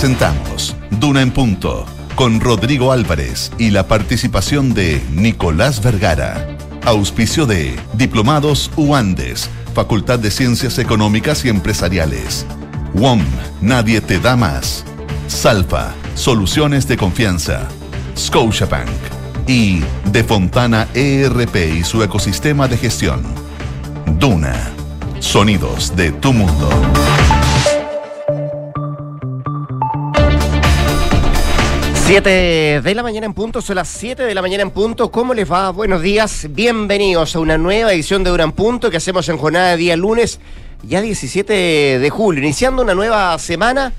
Presentamos Duna en Punto con Rodrigo Álvarez y la participación de Nicolás Vergara. Auspicio de Diplomados UANDES, Facultad de Ciencias Económicas y Empresariales. WOM, Nadie te da más. Salfa, Soluciones de Confianza. Scotiabank y De Fontana ERP y su ecosistema de gestión. Duna, sonidos de tu mundo. 7 de la mañana en punto, son las 7 de la mañana en punto. ¿Cómo les va? Buenos días, bienvenidos a una nueva edición de Duran Punto que hacemos en jornada de día lunes, ya 17 de julio, iniciando una nueva semana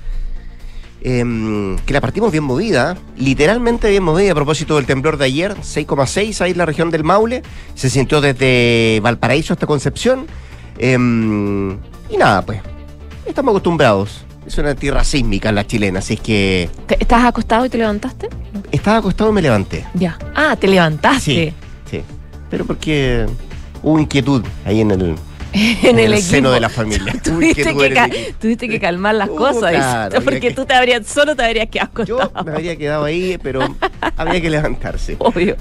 em, que la partimos bien movida, literalmente bien movida a propósito del temblor de ayer, 6,6 ahí en la región del Maule, se sintió desde Valparaíso hasta Concepción. Em, y nada, pues, estamos acostumbrados es una tierra sísmica la chilena, así es que. ¿Estás acostado y te levantaste? Estaba acostado y me levanté. Ya. Ah, te levantaste. Sí, sí. Pero porque hubo inquietud ahí en el, en, el, seno de la familia. tuviste, que tuviste que calmar las uh, cosas. porque tú te habrías, solo te habrías quedado acostado. Yo me habría quedado ahí, pero habría que levantarse. Obvio.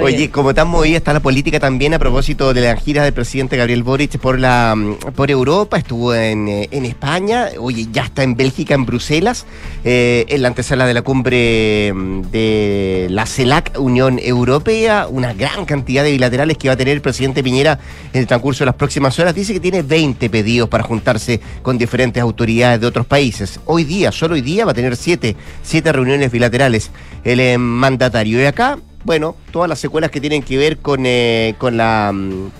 Oye, como tan movida está la política también a propósito de la gira del presidente Gabriel Boric por la por Europa, estuvo en, eh, en España, oye, ya está en Bélgica, en Bruselas, eh, en la antesala de la cumbre mm, de la CELAC, Unión Europea, una gran cantidad de bilaterales que va a tener el presidente Piñera en el transcurso de las próximas horas, dice que tiene 20 pedidos para juntarse con diferentes autoridades de otros países. Hoy día, solo hoy día, va a tener 7, siete reuniones bilaterales el eh, mandatario. Y acá, bueno, todas las secuelas que tienen que ver con, eh, con la mm,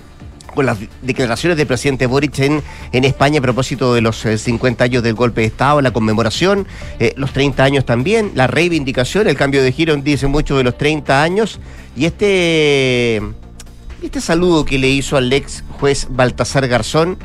con las declaraciones del presidente Boric en, en España a propósito de los 50 eh, años del golpe de Estado, la conmemoración, los 30 años también, la reivindicación, el cambio de giro dice mucho de los 30 años, y este este saludo que le hizo al ex juez Baltasar Garzón,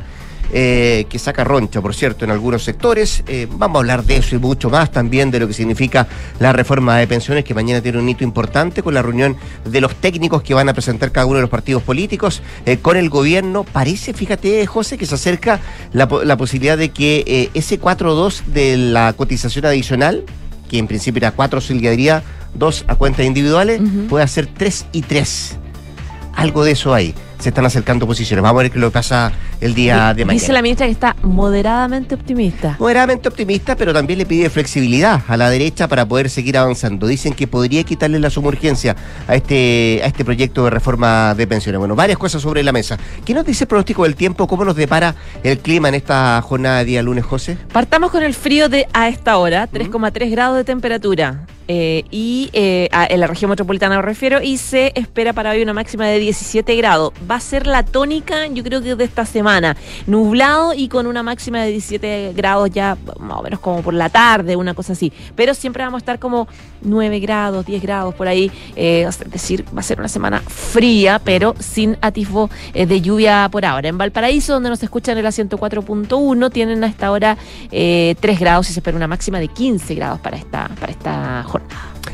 eh, que saca roncha, por cierto, en algunos sectores. Eh, vamos a hablar de eso y mucho más también de lo que significa la reforma de pensiones, que mañana tiene un hito importante con la reunión de los técnicos que van a presentar cada uno de los partidos políticos eh, con el gobierno. Parece, fíjate, José, que se acerca la, posibilidad de que ese 4-2 de la cotización adicional, que en principio era 4 diría 2 a cuentas individuales, pueda ser 3 y 3 algo de eso hay. Se están acercando posiciones. Vamos a ver qué lo pasa el día de mañana. Dice la ministra que está moderadamente optimista. Moderadamente optimista, pero también le pide flexibilidad a la derecha para poder seguir avanzando. Dicen que podría quitarle la sumurgencia a este, a este proyecto de reforma de pensiones. Bueno, varias cosas sobre la mesa. ¿Qué nos dice el pronóstico del tiempo? ¿Cómo nos depara el clima en esta jornada de día lunes, José? Partamos con el frío de a esta hora, 3,3 grados de temperatura. Eh, y eh, en la región metropolitana me refiero, y se espera para hoy una máxima de 17 grados. Va a ser la tónica, yo creo que de esta semana. Nublado y con una máxima de 17 grados ya más o menos como por la tarde, una cosa así. Pero siempre vamos a estar como 9 grados, 10 grados por ahí. Eh, es decir, va a ser una semana fría, pero sin atisbo de lluvia por ahora. En Valparaíso, donde nos escuchan el 104.1, tienen a esta hora 3 grados y se espera una máxima de 15 grados para esta, para esta jornada.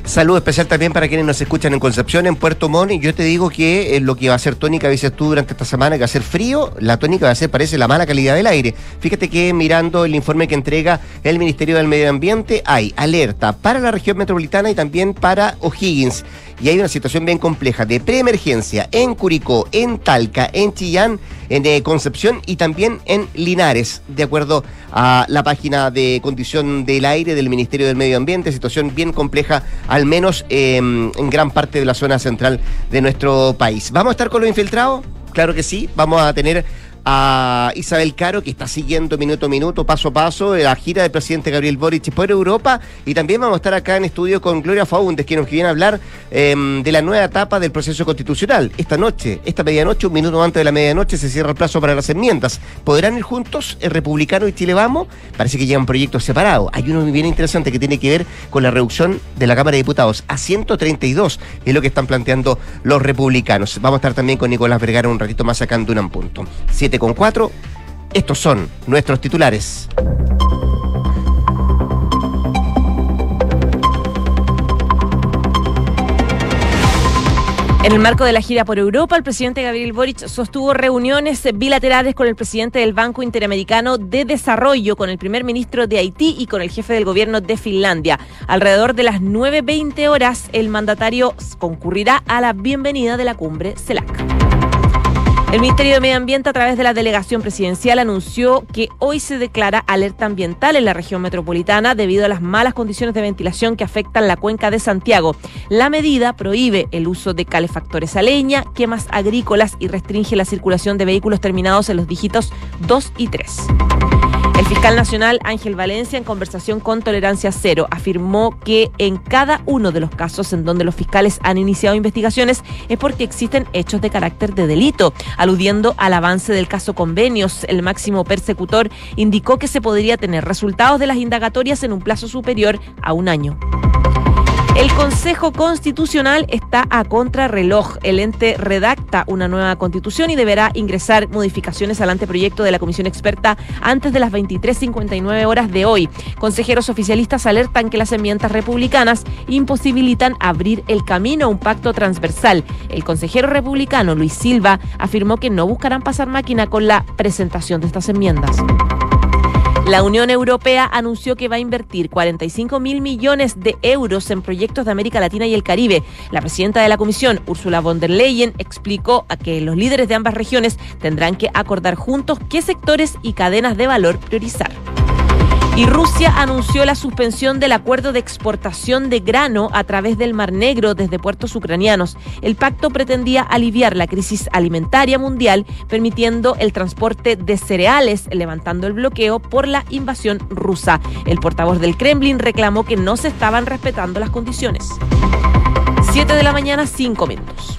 Salud especial también para quienes nos escuchan en Concepción, en Puerto Montt. Y yo te digo que eh, lo que va a ser tónica, dices tú, durante esta semana, que va a ser frío, la tónica va a ser, parece, la mala calidad del aire. Fíjate que mirando el informe que entrega el Ministerio del Medio Ambiente, hay alerta para la región metropolitana y también para O'Higgins y hay una situación bien compleja de preemergencia en Curicó, en Talca, en Chillán, en eh, Concepción y también en Linares, de acuerdo a la página de condición del aire del Ministerio del Medio Ambiente, situación bien compleja, al menos em, en gran parte de la zona central de nuestro país. ¿Vamos a estar con los infiltrados? Claro que sí, vamos a tener a Isabel Caro, que está siguiendo minuto a minuto, paso a paso, la gira del presidente Gabriel Boric por Europa. Y también vamos a estar acá en estudio con Gloria Faundes, que nos viene a hablar em, de la nueva etapa del proceso constitucional. Esta noche, esta medianoche, un minuto antes de la medianoche, se cierra el plazo para las enmiendas. ¿Podrán ir juntos el republicano y Chile Vamos? Parece que llevan proyectos separados. Hay uno bien interesante que tiene que ver con la reducción de la Cámara de Diputados a 132, es lo que están planteando los republicanos. Vamos a estar también con Nicolás Vergara un ratito más acá en Dunan Punto. Con cuatro. Estos son nuestros titulares. En el marco de la gira por Europa, el presidente Gabriel Boric sostuvo reuniones bilaterales con el presidente del Banco Interamericano de Desarrollo, con el primer ministro de Haití y con el jefe del gobierno de Finlandia. Alrededor de las 9.20 horas, el mandatario concurrirá a la bienvenida de la cumbre CELAC. El Ministerio de Medio Ambiente, a través de la delegación presidencial, anunció que hoy se declara alerta ambiental en la región metropolitana debido a las malas condiciones de ventilación que afectan la cuenca de Santiago. La medida prohíbe el uso de calefactores a leña, quemas agrícolas y restringe la circulación de vehículos terminados en los dígitos 2 y 3. El fiscal nacional Ángel Valencia, en conversación con Tolerancia Cero, afirmó que en cada uno de los casos en donde los fiscales han iniciado investigaciones es porque existen hechos de carácter de delito. Aludiendo al avance del caso Convenios, el máximo persecutor indicó que se podría tener resultados de las indagatorias en un plazo superior a un año. El Consejo Constitucional está a contrarreloj. El ente redacta una nueva constitución y deberá ingresar modificaciones al anteproyecto de la comisión experta antes de las 23.59 horas de hoy. Consejeros oficialistas alertan que las enmiendas republicanas imposibilitan abrir el camino a un pacto transversal. El consejero republicano Luis Silva afirmó que no buscarán pasar máquina con la presentación de estas enmiendas. La Unión Europea anunció que va a invertir 45 mil millones de euros en proyectos de América Latina y el Caribe. La presidenta de la Comisión, Ursula von der Leyen, explicó a que los líderes de ambas regiones tendrán que acordar juntos qué sectores y cadenas de valor priorizar. Y Rusia anunció la suspensión del acuerdo de exportación de grano a través del Mar Negro desde puertos ucranianos. El pacto pretendía aliviar la crisis alimentaria mundial, permitiendo el transporte de cereales, levantando el bloqueo por la invasión rusa. El portavoz del Kremlin reclamó que no se estaban respetando las condiciones. Siete de la mañana, cinco minutos.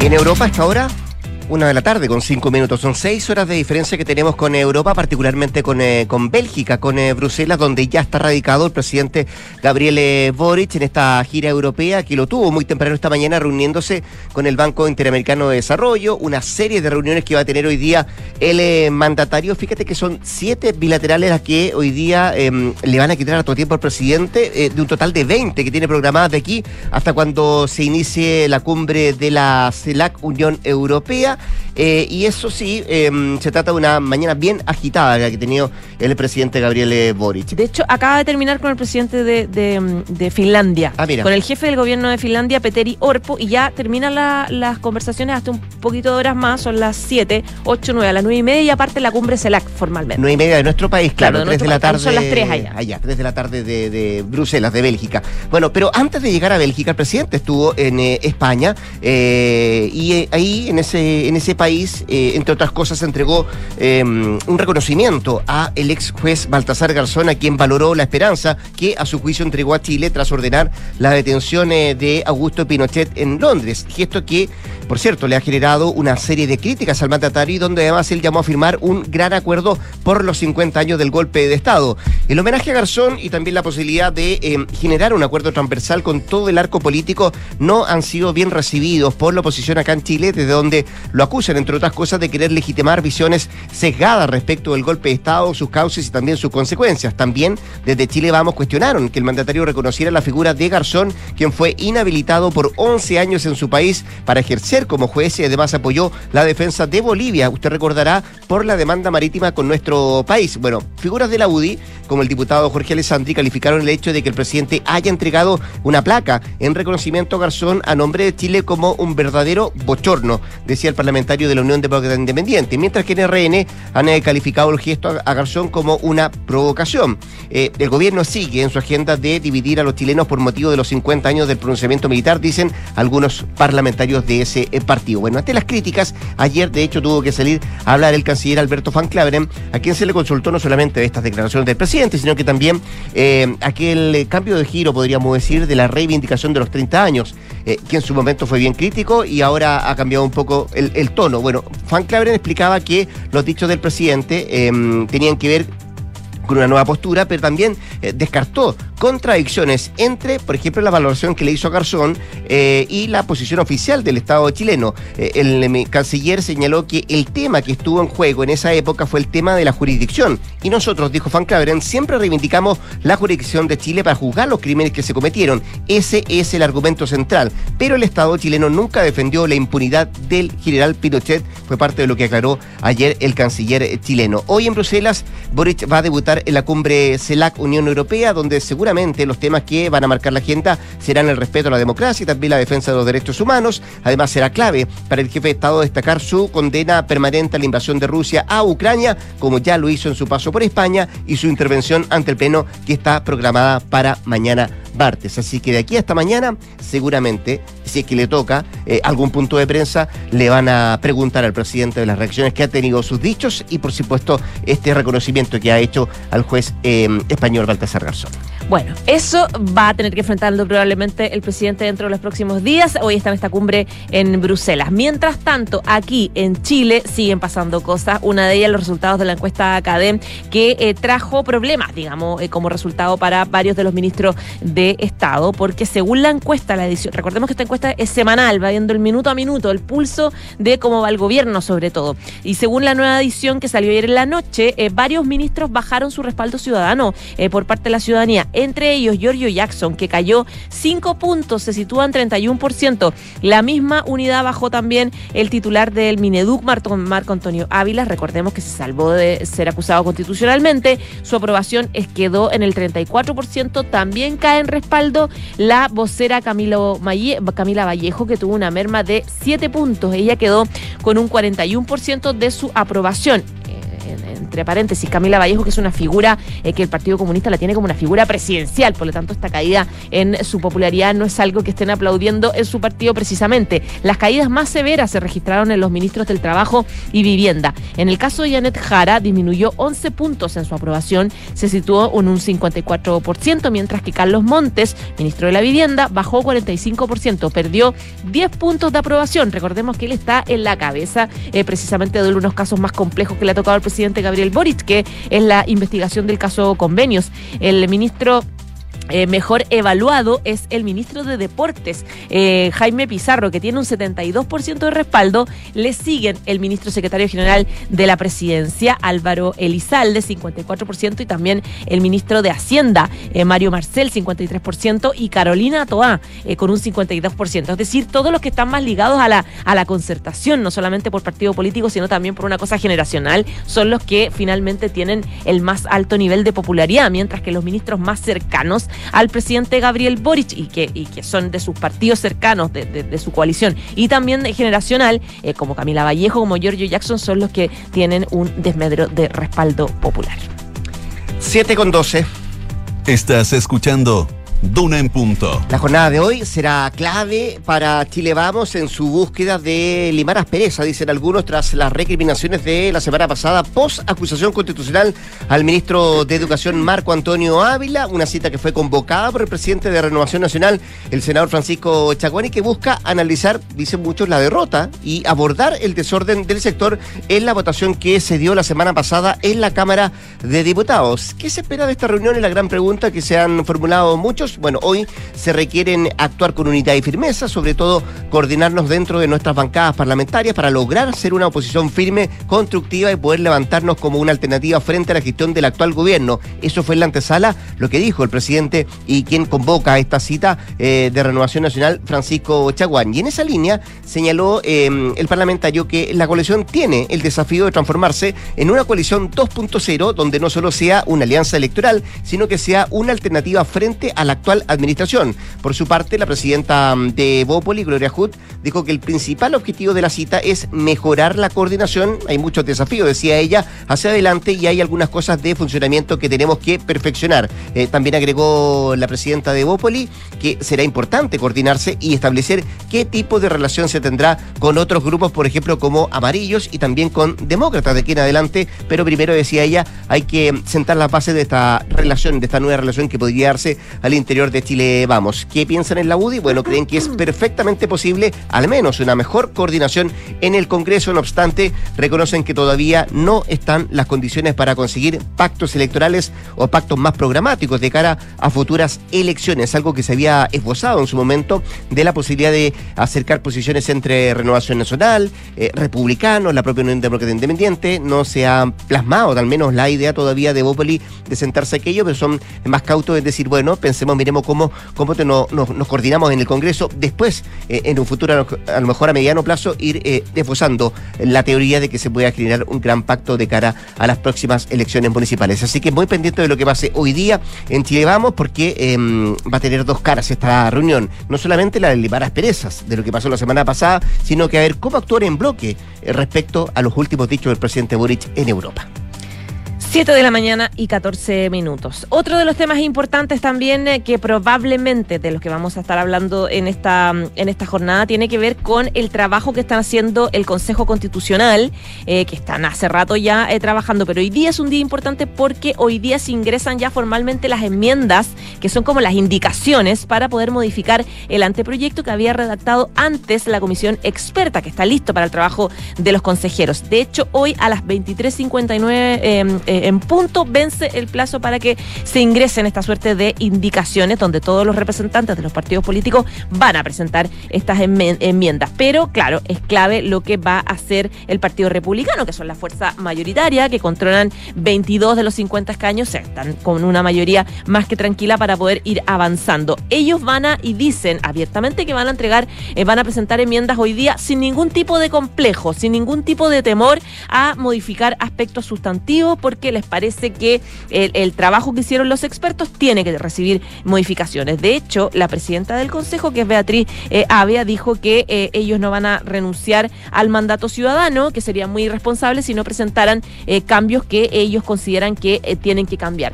En Europa hasta ahora una de la tarde con cinco minutos. Son seis horas de diferencia que tenemos con Europa, particularmente con, eh, con Bélgica, con eh, Bruselas, donde ya está radicado el presidente Gabriel eh, Boric en esta gira europea, que lo tuvo muy temprano esta mañana reuniéndose con el Banco Interamericano de Desarrollo, una serie de reuniones que va a tener hoy día el mandatario. Fíjate que son siete bilaterales las que hoy día em, le van a quitar a todo tiempo al presidente, de un total de 20 que tiene programadas de aquí hasta cuando se inicie la cumbre de la CELAC Unión Europea. Eh, y eso sí, em, se trata de una mañana bien agitada la que ha tenido el presidente Gabriel eh, Boric. De hecho, acaba de terminar con el presidente de, Finlandia, ah, con el jefe del gobierno de Finlandia, Peteri Orpo, y ya terminan las conversaciones hasta un poquito de horas más, son las 7, 8, 9, a las 9 y media, y aparte la cumbre CELAC formalmente. 9 y media de nuestro país, claro, 3 de la tarde. Son las 3 allá. Allá, 3 de la tarde de, Bruselas, de Bélgica. Bueno, pero antes de llegar a Bélgica, el presidente estuvo en eh, España, y ahí en ese en ese país, eh, entre otras cosas, entregó em, un reconocimiento a el ex juez Baltasar Garzón, a quien valoró la esperanza que a su juicio entregó a Chile tras ordenar la detención eh, de Augusto Pinochet en Londres. Gesto que, por cierto, le ha generado una serie de críticas al mandatario, donde además él llamó a firmar un gran acuerdo por los 50 años del golpe de Estado. El homenaje a Garzón y también la posibilidad de em, generar un acuerdo transversal con todo el arco político no han sido bien recibidos por la oposición acá en Chile, desde donde lo acusan, entre otras cosas, de querer legitimar visiones sesgadas respecto del golpe de Estado, sus causas y también sus consecuencias. También desde Chile Vamos cuestionaron que el mandatario reconociera la figura de Garzón, quien fue inhabilitado por 11 años en su país para ejercer como juez y además apoyó la defensa de Bolivia, usted recordará, por la demanda marítima con nuestro país. Bueno, figuras de la UDI, como el diputado Jorge Alessandri, calificaron el hecho de que el presidente haya entregado una placa en reconocimiento a Garzón a nombre de Chile como un verdadero bochorno, decía el parlamentario de la Unión Demócrata Independiente, mientras que en RN han eh, calificado el gesto a Garzón como una provocación. Eh, el gobierno sigue en su agenda de dividir a los chilenos por motivo de los 50 años del pronunciamiento militar, dicen algunos parlamentarios de ese eh, partido. Bueno, ante las críticas, ayer de hecho tuvo que salir a hablar el canciller Alberto Van Claveren, a quien se le consultó no solamente de estas declaraciones del presidente, sino que también aquel cambio de giro, podríamos decir, de la reivindicación de los 30 años, que en su momento fue bien crítico y ahora ha cambiado un poco el, el tono. Bueno, Juan Claveren explicaba que los dichos del presidente em, tenían que ver con una nueva postura, pero también eh, descartó contradicciones entre, por ejemplo, la valoración que le hizo a Garzón eh, y la posición oficial del Estado chileno. Eh, el, canciller señaló que el tema que estuvo en juego en esa época fue el tema de la jurisdicción. Y nosotros, dijo Van Claveren, siempre reivindicamos la jurisdicción de Chile para juzgar los crímenes que se cometieron. Ese es el argumento central. Pero el Estado chileno nunca defendió la impunidad del general Pinochet, fue parte de lo que aclaró ayer el canciller chileno. Hoy en Bruselas, Boric va a debutar en la cumbre CELAC Unión Europea, donde seguramente los temas que van a marcar la agenda serán el respeto a la democracia y también la defensa de los derechos humanos. Además, será clave para el jefe de Estado destacar su condena permanente a la invasión de Rusia a Ucrania, como ya lo hizo en su paso por España, y su intervención ante el Pleno que está programada para mañana martes. Así que de aquí hasta mañana, seguramente, si es que le toca eh, algún punto de prensa, le van a preguntar al presidente de las reacciones que ha tenido sus dichos y, por supuesto, este reconocimiento que ha hecho al juez eh, español Baltasar Garzón. Bueno, eso va a tener que enfrentarlo probablemente el presidente dentro de los próximos días. Hoy está en esta cumbre en Bruselas. Mientras tanto, aquí en Chile siguen pasando cosas. Una de ellas, los resultados de la encuesta Academ, que eh, trajo problemas, digamos, como resultado para varios de los ministros de Estado, porque según la encuesta, la edición, recordemos que esta encuesta es semanal, va viendo el minuto a minuto, el pulso de cómo va el gobierno sobre todo. Y según la nueva edición que salió ayer en la noche, eh, varios ministros bajaron su respaldo ciudadano eh, por parte de la ciudadanía, entre ellos Giorgio Jackson, que cayó 5 puntos, se sitúa en 31%. La misma unidad bajó también el titular del Mineduc, Marco, Marco Antonio Ávila, recordemos que se salvó de ser acusado constitucionalmente, su aprobación quedó en el 34%, también cae en respaldo la vocera Camilo Camila Vallejo, que tuvo una merma de 7 puntos. Ella quedó con un 41% de su aprobación entre paréntesis, Camila Vallejo, que es una figura eh, que el Partido Comunista la tiene como una figura presidencial, por lo tanto esta caída en su popularidad no es algo que estén aplaudiendo en su partido precisamente. Las caídas más severas se registraron en los ministros del Trabajo y Vivienda. En el caso de Janet Jara disminuyó 11 puntos en su aprobación, se situó en un 54%, mientras que Carlos Montes, ministro de la Vivienda, bajó 45%, perdió 10 puntos de aprobación. Recordemos que él está en la cabeza eh, precisamente de unos casos más complejos que le ha tocado al presidente Gabriel Gabriel Boric, que es la investigación del caso convenios. El ministro eh, mejor evaluado es el ministro de Deportes, eh, Jaime Pizarro, que tiene un 72% de respaldo. Le siguen el ministro secretario general de la presidencia, Álvaro Elizalde, 54%, y también el ministro de Hacienda, eh, Mario Marcel, 53%, y Carolina Toá, con un 52%. Es decir, todos los que están más ligados a la, a la concertación, no solamente por partido político, sino también por una cosa generacional, son los que finalmente tienen el más alto nivel de popularidad, mientras que los ministros más cercanos al presidente Gabriel Boric y que, y que son de sus partidos cercanos, de, su coalición, y también de generacional, eh, como Camila Vallejo, como Giorgio Jackson, son los que tienen un desmedro de respaldo popular. 7 con 12. Estás escuchando Duna en punto. La jornada de hoy será clave para Chile Vamos en su búsqueda de limar aspereza, dicen algunos, tras las recriminaciones de la semana pasada, post acusación constitucional al ministro de Educación Marco Antonio Ávila, una cita que fue convocada por el presidente de Renovación Nacional, el senador Francisco Chaguani, que busca analizar, dicen muchos, la derrota y abordar el desorden del sector en la votación que se dio la semana pasada en la Cámara de Diputados. ¿Qué se espera de esta reunión? Es la gran pregunta que se han formulado muchos bueno, hoy se requieren actuar con unidad y firmeza, sobre todo coordinarnos dentro de nuestras bancadas parlamentarias para lograr ser una oposición firme, constructiva y poder levantarnos como una alternativa frente a la gestión del actual gobierno. Eso fue en la antesala lo que dijo el presidente y quien convoca esta cita eh, de Renovación Nacional, Francisco Chaguán. Y en esa línea señaló em, el parlamentario que la coalición tiene el desafío de transformarse en una coalición 2.0 donde no solo sea una alianza electoral, sino que sea una alternativa frente a la actual administración. Por su parte, la presidenta de Bópoli, Gloria Hood, dijo que el principal objetivo de la cita es mejorar la coordinación. Hay muchos desafíos, decía ella, hacia adelante y hay algunas cosas de funcionamiento que tenemos que perfeccionar. Eh, también agregó la presidenta de Bópoli que será importante coordinarse y establecer qué tipo de relación se tendrá con otros grupos, por ejemplo, como amarillos y también con demócratas de aquí en adelante. Pero primero, decía ella, hay que sentar la base de esta relación, de esta nueva relación que podría darse al interior interior de Chile Vamos. ¿Qué piensan en la UDI? Bueno, creen que es perfectamente posible al menos una mejor coordinación en el Congreso, no obstante, reconocen que todavía no están las condiciones para conseguir pactos electorales o pactos más programáticos de cara a futuras elecciones, algo que se había esbozado en su momento de la posibilidad de acercar posiciones entre Renovación Nacional, eh, republicanos, la propia Unión Democrática Independiente, no se ha plasmado al menos la idea todavía de Bópoli de sentarse aquello, pero son más cautos en decir, bueno, pensemos, miremos cómo, cómo nos coordinamos en el Congreso, después, eh, en un futuro, a lo mejor a mediano plazo, ir eh, la teoría de que se pueda generar un gran pacto de cara a las próximas elecciones municipales. Así que muy pendiente de lo que pase hoy día en Chile Vamos, porque em, va a tener dos caras esta reunión. No solamente la de liberar asperezas de lo que pasó la semana pasada, sino que a ver cómo actuar en bloque eh, respecto a los últimos dichos del presidente Boric en Europa. 7 de la mañana y 14 minutos. Otro de los temas importantes también eh, que probablemente de los que vamos a estar hablando en esta, en esta jornada tiene que ver con el trabajo que están haciendo el Consejo Constitucional, eh, que están hace rato ya eh, trabajando, pero hoy día es un día importante porque hoy día se ingresan ya formalmente las enmiendas, que son como las indicaciones para poder modificar el anteproyecto que había redactado antes la comisión experta, que está listo para el trabajo de los consejeros. De hecho, hoy a las 23.59 en punto vence el plazo para que se ingresen esta suerte de indicaciones donde todos los representantes de los partidos políticos van a presentar estas enmiendas. Pero claro, es clave lo que va a hacer el Partido Republicano, que son la fuerza mayoritaria, que controlan 22 de los 50 escaños, están con una mayoría más que tranquila para poder ir avanzando. Ellos van a y dicen abiertamente que van a entregar, eh, van a presentar enmiendas hoy día sin ningún tipo de complejo, sin ningún tipo de temor a modificar aspectos sustantivos, porque les parece que el, trabajo que hicieron los expertos tiene que recibir modificaciones. De hecho, la presidenta del Consejo, que es Beatriz eh, dijo que eh, ellos no van a renunciar al mandato ciudadano, que sería muy irresponsable si no presentaran eh, cambios que ellos consideran que tienen que cambiar.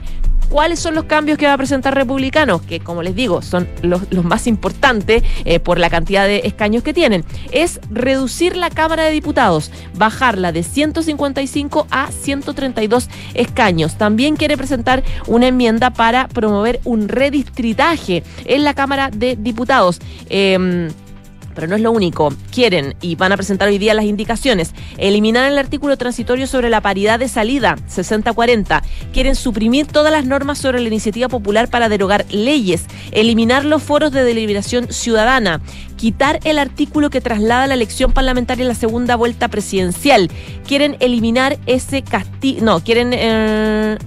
¿Cuáles son los cambios que va a presentar Republicanos? Que, como les digo, son los, más importantes eh, por la cantidad de escaños que tienen. Es reducir la Cámara de Diputados, bajarla de 155 a 132 escaños. También quiere presentar una enmienda para promover un redistritaje en la Cámara de Diputados. Em, pero no es lo único. Quieren y van a presentar hoy día las indicaciones. Eliminar el artículo transitorio sobre la paridad de salida, 60-40. Quieren suprimir todas las normas sobre la iniciativa popular para derogar leyes. Eliminar los foros de deliberación ciudadana. Quitar el artículo que traslada la elección parlamentaria en la segunda vuelta presidencial. Quieren eliminar ese castigo. No, quieren. Eh,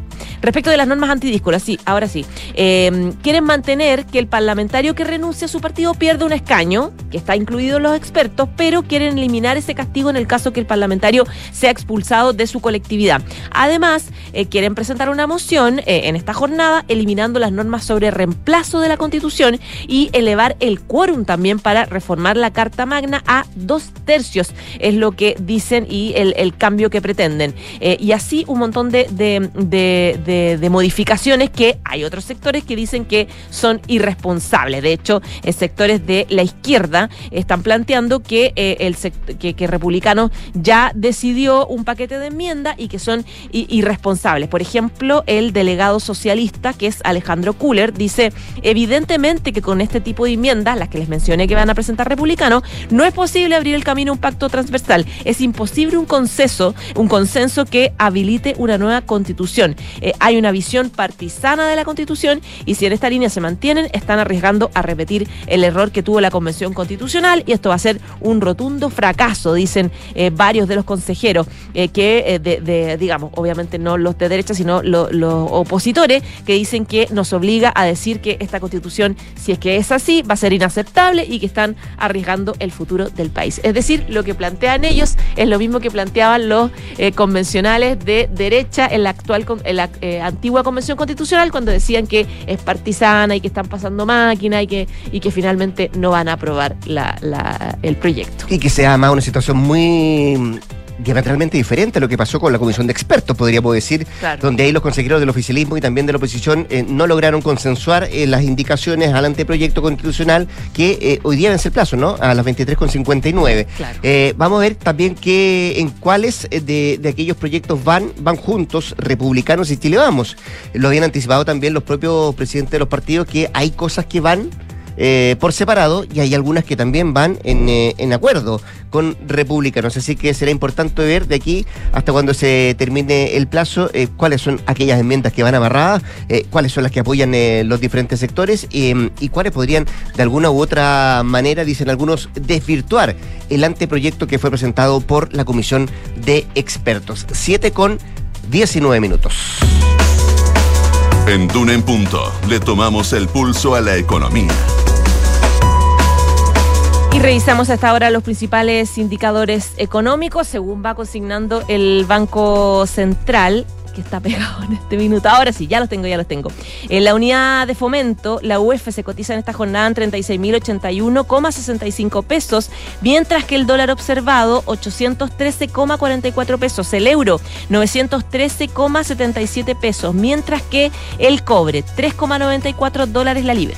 Respecto de las normas antidíscolas, sí, ahora sí. Em, quieren mantener que el parlamentario que renuncia a su partido pierda un escaño, que está incluido en los expertos, pero quieren eliminar ese castigo en el caso que el parlamentario sea expulsado de su colectividad. Además, eh, quieren presentar una moción eh, en esta jornada eliminando las normas sobre reemplazo de la Constitución y elevar el quórum también para reformar la Carta Magna a dos tercios, es lo que dicen y el, cambio que pretenden. Eh, y así un montón de de, modificaciones que hay otros sectores que dicen que son irresponsables. De hecho, en sectores de la izquierda están planteando que eh, el que, que Republicano ya decidió un paquete de enmienda y que son irresponsables. Por ejemplo, el delegado socialista, que es Alejandro Kuller, dice evidentemente que con este tipo de enmiendas, las que les mencioné que van a presentar republicanos, no es posible abrir el camino a un pacto transversal. Es imposible un consenso, un consenso que habilite una nueva constitución. Eh, hay una visión partisana de la Constitución y si en esta línea se mantienen, están arriesgando a repetir el error que tuvo la Convención Constitucional y esto va a ser un rotundo fracaso, dicen eh, varios de los consejeros, eh, que de, digamos, obviamente no los de derecha, sino los opositores, que dicen que nos obliga a decir que esta Constitución, si es que es así, va a ser inaceptable y que están arriesgando el futuro del país. Es decir, lo que plantean ellos es lo mismo que planteaban los convencionales de derecha en la actual en antigua convención constitucional cuando decían que es partisana y que están pasando máquina y que, y que finalmente no van a aprobar la, el proyecto. Y que sea más una situación muy diametralmente diferente a lo que pasó con la comisión de expertos, podríamos decir, donde ahí los consejeros del oficialismo y también de la oposición eh, no lograron consensuar eh, las indicaciones al anteproyecto constitucional que eh, hoy día vence el plazo, ¿no? A las 23.59. Claro. vamos a ver también que en cuáles de, de, aquellos proyectos van, van juntos, republicanos y Chile Vamos. Lo habían anticipado también los propios presidentes de los partidos que hay cosas que van eh, por separado y hay algunas que también van en, eh, en, acuerdo con republicanos. Así que será importante ver de aquí hasta cuando se termine el plazo eh, cuáles son aquellas enmiendas que van amarradas, cuáles son las que apoyan los diferentes sectores y cuáles podrían de alguna u otra manera, dicen algunos, desvirtuar el anteproyecto que fue presentado por la Comisión de Expertos. 7 con 19 minutos. En Duna en Punto le tomamos el pulso a la economía. Y revisamos hasta ahora los principales indicadores económicos según va consignando el Banco Central que está pegado en este minuto. Ahora sí, ya los tengo, ya los tengo. En la unidad de fomento, la UF se cotiza en esta jornada en 36.081,65 pesos, mientras que el dólar observado 813,44 pesos, el euro 913,77 pesos, mientras que el cobre 3,94 dólares la libra.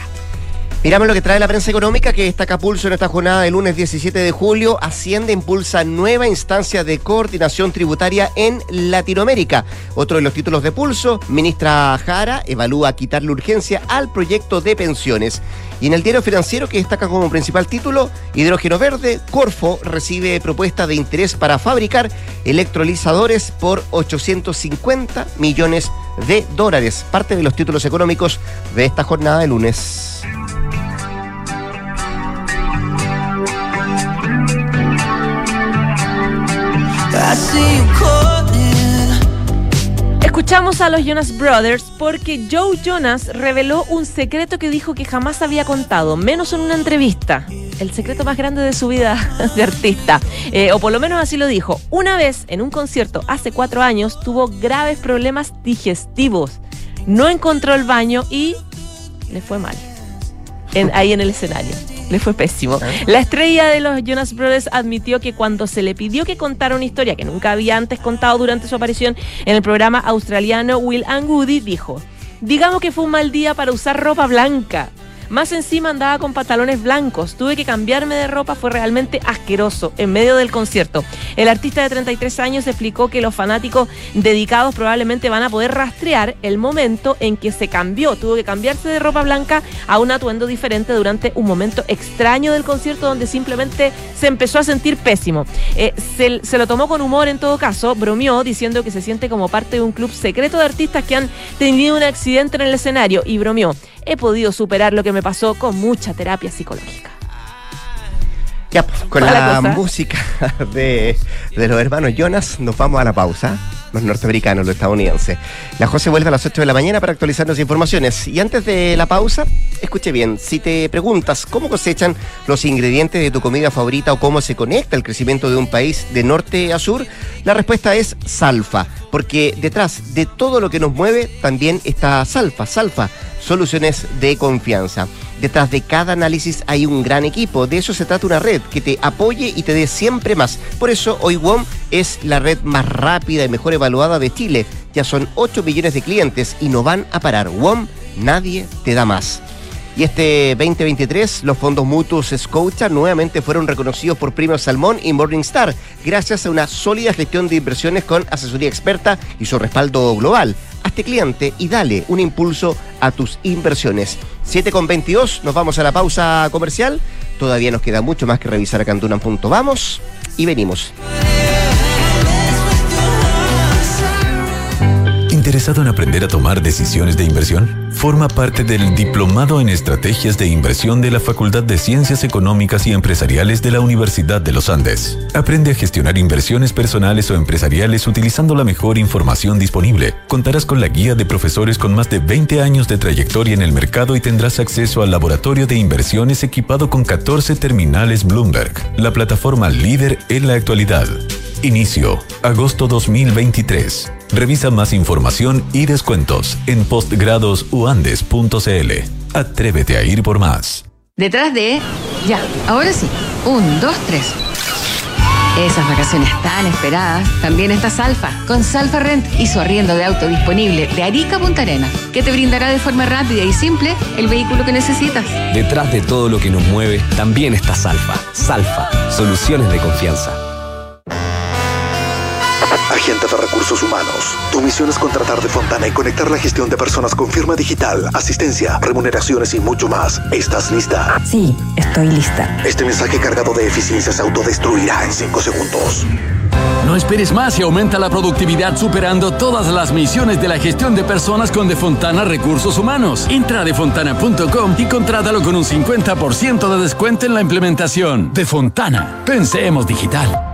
Miramos lo que trae la prensa económica que destaca pulso en esta jornada del lunes 17 de julio. Hacienda impulsa nueva instancia de coordinación tributaria en Latinoamérica. Otro de los títulos de pulso, ministra Jara evalúa quitarle urgencia al proyecto de pensiones. Y en el diario financiero que destaca como principal título, hidrógeno verde, Corfo recibe propuesta de interés para fabricar electrolizadores por 850 millones de dólares. Parte de los títulos económicos de esta jornada de lunes. Escuchamos a los Jonas Brothers porque Joe Jonas reveló un secreto que dijo que jamás había contado, menos en una entrevista. El secreto más grande de su vida de artista. Eh, o por lo menos así lo dijo. Una vez en un concierto hace cuatro años tuvo graves problemas digestivos. No encontró el baño y le fue mal. Ahí en el escenario le fue pésimo. Ah. La estrella de los Jonas Brothers admitió que cuando se le pidió que contara una historia que nunca había antes contado durante su aparición en el programa australiano Will and Woody, dijo, digamos que fue un mal día para usar ropa blanca. Más encima andaba con pantalones blancos. Tuve que cambiarme de ropa, fue realmente asqueroso en medio del concierto. El artista de 33 años explicó que los fanáticos dedicados probablemente van a poder rastrear el momento en que se cambió. Tuvo que cambiarse de ropa blanca a un atuendo diferente durante un momento extraño del concierto donde simplemente se empezó a sentir pésimo. Eh, se, se lo tomó con humor en todo caso, bromeó diciendo que se siente como parte de un club secreto de artistas que han tenido un accidente en el escenario y bromeó he podido superar lo que me pasó con mucha terapia psicológica. Ya, pues, con la, música de, de, los hermanos Jonas nos vamos a la pausa. Los norteamericanos, los estadounidenses. La José vuelve a las 8 de la mañana para actualizarnos informaciones. Y antes de la pausa, escuche bien, si te preguntas cómo cosechan los ingredientes de tu comida favorita o cómo se conecta el crecimiento de un país de norte a sur, la respuesta es Salfa, porque detrás de todo lo que nos mueve también está Salfa. Salfa soluciones de confianza. Detrás de cada análisis hay un gran equipo. De eso se trata una red que te apoye y te dé siempre más. Por eso hoy WOM es la red más rápida y mejor evaluada de Chile. Ya son 8 millones de clientes y no van a parar. WOM, nadie te da más. Y este 2023, los fondos mutuos Scotia nuevamente fueron reconocidos por Premio Salmón y Morningstar, gracias a una sólida gestión de inversiones con asesoría experta y su respaldo global. Hazte cliente y dale un impulso a tus inversiones. 7 con 22, nos vamos a la pausa comercial. Todavía nos queda mucho más que revisar acá en. Vamos y venimos. ¿Interesado en aprender a tomar decisiones de inversión? Forma parte del Diplomado en Estrategias de Inversión de la Facultad de Ciencias Económicas y Empresariales de la Universidad de los Andes. Aprende a gestionar inversiones personales o empresariales utilizando la mejor información disponible. Contarás con la guía de profesores con más de 20 años de trayectoria en el mercado y tendrás acceso al laboratorio de inversiones equipado con 14 terminales Bloomberg, la plataforma líder en la actualidad. Inicio, agosto 2023. Revisa más información y descuentos en postgradosuandes.cl. Atrévete a ir por más. Detrás de... Ya, ahora sí. Un, dos, tres. Esas vacaciones tan esperadas, también está Salfa, con Salfa Rent y su arriendo de auto disponible de Arica a Punta Arena, que te brindará de forma rápida y simple el vehículo que necesitas. Detrás de todo lo que nos mueve, también está Salfa. Salfa, soluciones de confianza. Agente de Recursos Humanos. Tu misión es contratar de Fontana y conectar la gestión de personas con firma digital, asistencia, remuneraciones y mucho más. ¿Estás lista? Sí, estoy lista. Este mensaje cargado de eficiencia se autodestruirá en 5 segundos. No esperes más y aumenta la productividad superando todas las misiones de la gestión de personas con Defontana Recursos Humanos. Entra a defontana.com y contrátalo con un 50% de descuento en la implementación. Defontana. Pensemos digital.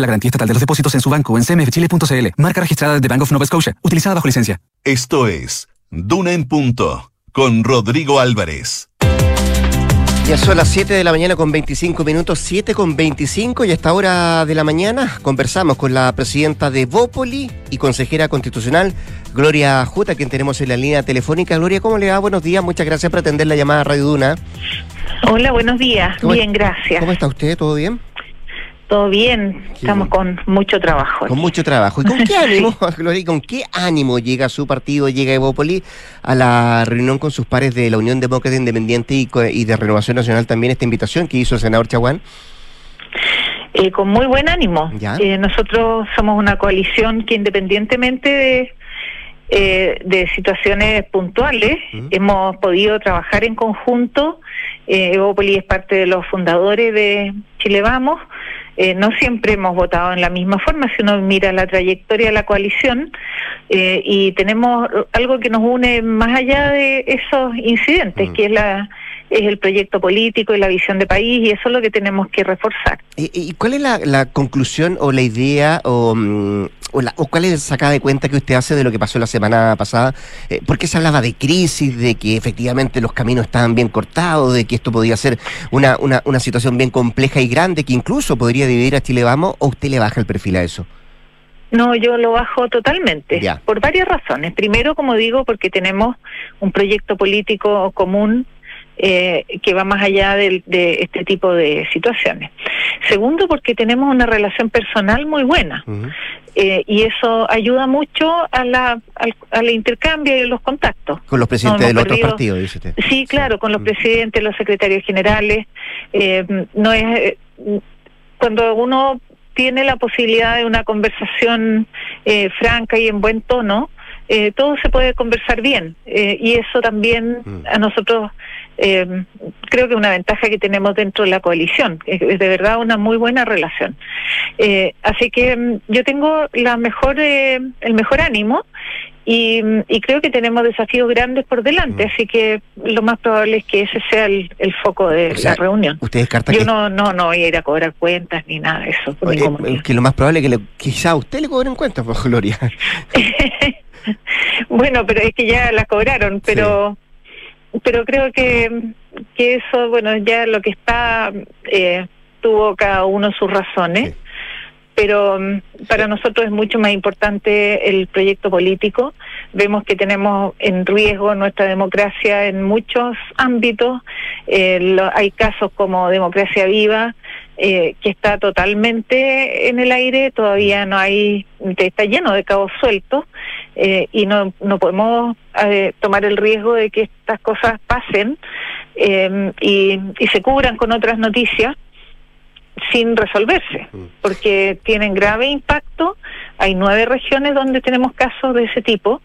la garantía estatal de los depósitos en su banco o en cmfchile.cl. Marca registrada de Bank of Nova Scotia, utilizada bajo licencia. Esto es Duna en Punto, con Rodrigo Álvarez. Ya son las 7 de la mañana con 25 minutos, 7 con 25 y a esta hora de la mañana conversamos con la presidenta de Bópoli y consejera constitucional, Gloria Juta, quien tenemos en la línea telefónica. Gloria, ¿cómo le va? Buenos días, muchas gracias por atender la llamada a Radio Duna. Hola, buenos días. Bien, gracias. ¿Cómo está usted? ¿Todo bien? Todo bien, estamos con mucho trabajo. Con mucho trabajo. ¿Y con qué ánimo, Gloria, con qué ánimo llega su partido, llega Evópoli a la reunión con sus pares de la Unión Demócrata Independiente y, de Renovación Nacional también esta invitación que hizo el senador Chaguán? Eh, con muy buen ánimo. Eh, nosotros somos una coalición que independientemente de, eh, de situaciones puntuales, hemos podido trabajar en conjunto. Evópoli es parte de los fundadores de Chile Vamos eh, no siempre hemos votado en la misma forma, si uno mira la trayectoria de la coalición eh, y tenemos algo que nos une más allá de esos incidentes, mm. que es la es el proyecto político y la visión de país y eso es lo que tenemos que reforzar. ¿Y, cuál es la, conclusión o la idea o, mm, o, cuál es la sacada de cuenta que usted hace de lo que pasó la semana pasada? Eh, porque se hablaba de crisis, de que efectivamente los caminos estaban bien cortados, de que esto podía ser una, una, una situación bien compleja y grande que incluso podría dividir a Chile Vamos o usted le baja el perfil a eso? No, yo lo bajo totalmente, por varias razones. Primero, como digo, porque tenemos un proyecto político común eh, que va más allá de, este tipo de situaciones. Segundo, porque tenemos una relación personal muy buena eh, y eso ayuda mucho a la, al, intercambio y los contactos. Con los presidentes de los otros partidos, dice usted. Sí, claro, con los presidentes, los secretarios generales. Eh, no es cuando uno tiene la posibilidad de una conversación franca y en buen tono, eh, todo se puede conversar bien eh, y eso también mm. a nosotros eh, creo que es una ventaja que tenemos dentro de la coalición es, de verdad una muy buena relación eh, así que mm, yo tengo la mejor el mejor ánimo y, y, creo que tenemos desafíos grandes por delante, mm. así que lo más probable es que ese sea el, foco de la reunión. ¿Usted descarta Yo que... no, no, no voy a ir a cobrar cuentas ni nada de eso. que lo más probable es que quizá a usted le cobren cuentas, pues, Gloria. bueno, pero es que ya las cobraron, pero pero creo que, que eso, bueno, ya lo que está, eh, tuvo cada uno sus razones. Pero mm, para nosotros es mucho más importante el proyecto político. Vemos que tenemos en riesgo nuestra democracia en muchos ámbitos. Eh, hay casos como Democracia Viva, eh, que está totalmente en el aire, todavía no hay, está lleno de cabos sueltos eh, y no, no podemos eh, tomar el riesgo de que estas cosas pasen y, y se cubran con otras noticias sin resolverse, mm. porque tienen grave impacto. Hay nueve regiones donde tenemos casos de ese tipo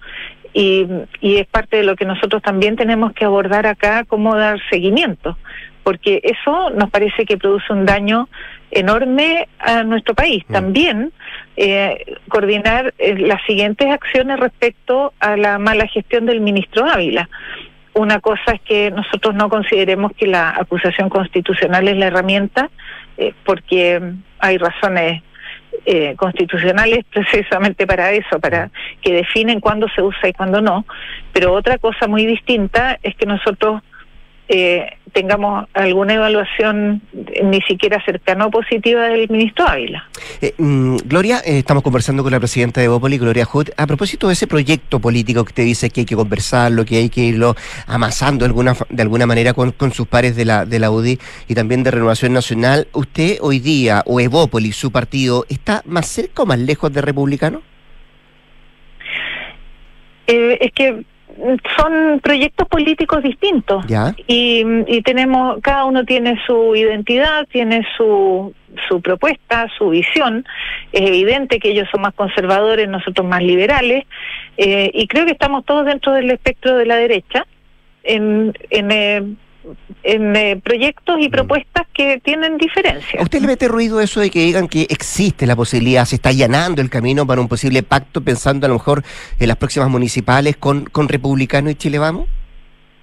y, y es parte de lo que nosotros también tenemos que abordar acá, cómo dar seguimiento porque eso nos parece que produce un daño enorme a nuestro país. Mm. También eh, coordinar eh, las siguientes acciones respecto a la mala gestión del ministro Ávila. Una cosa es que nosotros no consideremos que la acusación constitucional es la herramienta eh, porque hay razones eh, constitucionales precisamente para eso, para que definen cuándo se usa y cuándo no. Pero otra cosa muy distinta es que nosotros eh, tengamos alguna evaluación ni siquiera cercana o positiva del ministro Ávila. Eh, mm, Gloria, eh, estamos conversando con la presidenta de Bópoli, Gloria Hood, a propósito de ese proyecto político que usted dice que hay que conversarlo, que hay que irlo amasando de alguna, de alguna manera con, con sus pares de la, de la UDI y también de Renovación Nacional. ¿Usted hoy día, o Evópoli, su partido, está más cerca o más lejos de republicano? Eh, es que son proyectos políticos distintos. Y, y tenemos cada uno tiene su identidad tiene su su propuesta su visión. Es evidente que ellos son más conservadores nosotros más liberales. Eh, y creo que estamos todos dentro del espectro de la derecha. En, en eh, en eh, proyectos y mm. propuestas que tienen diferencias. ¿A usted le mete ruido eso de que digan que existe la posibilidad, se está allanando el camino para un posible pacto, pensando a lo mejor en las próximas municipales con, con Republicano y Chile Vamos?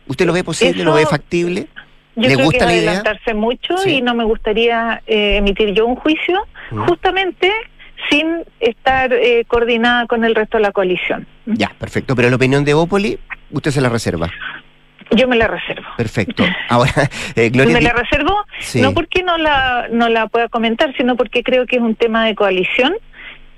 ¿Usted lo ve posible, lo ve factible? ¿Le gusta la idea? adelantarse mucho y no me gustaría eh, emitir yo un juicio, mm. justamente sin estar eh, coordinada con el resto de la coalición. Ya, perfecto. Pero la opinión de Opoli, usted se la reserva. Yo me la reservo. Perfecto. Ahora, eh, Gloria. Me la reservo, no porque no la, no la pueda comentar, sino porque creo que es un tema de coalición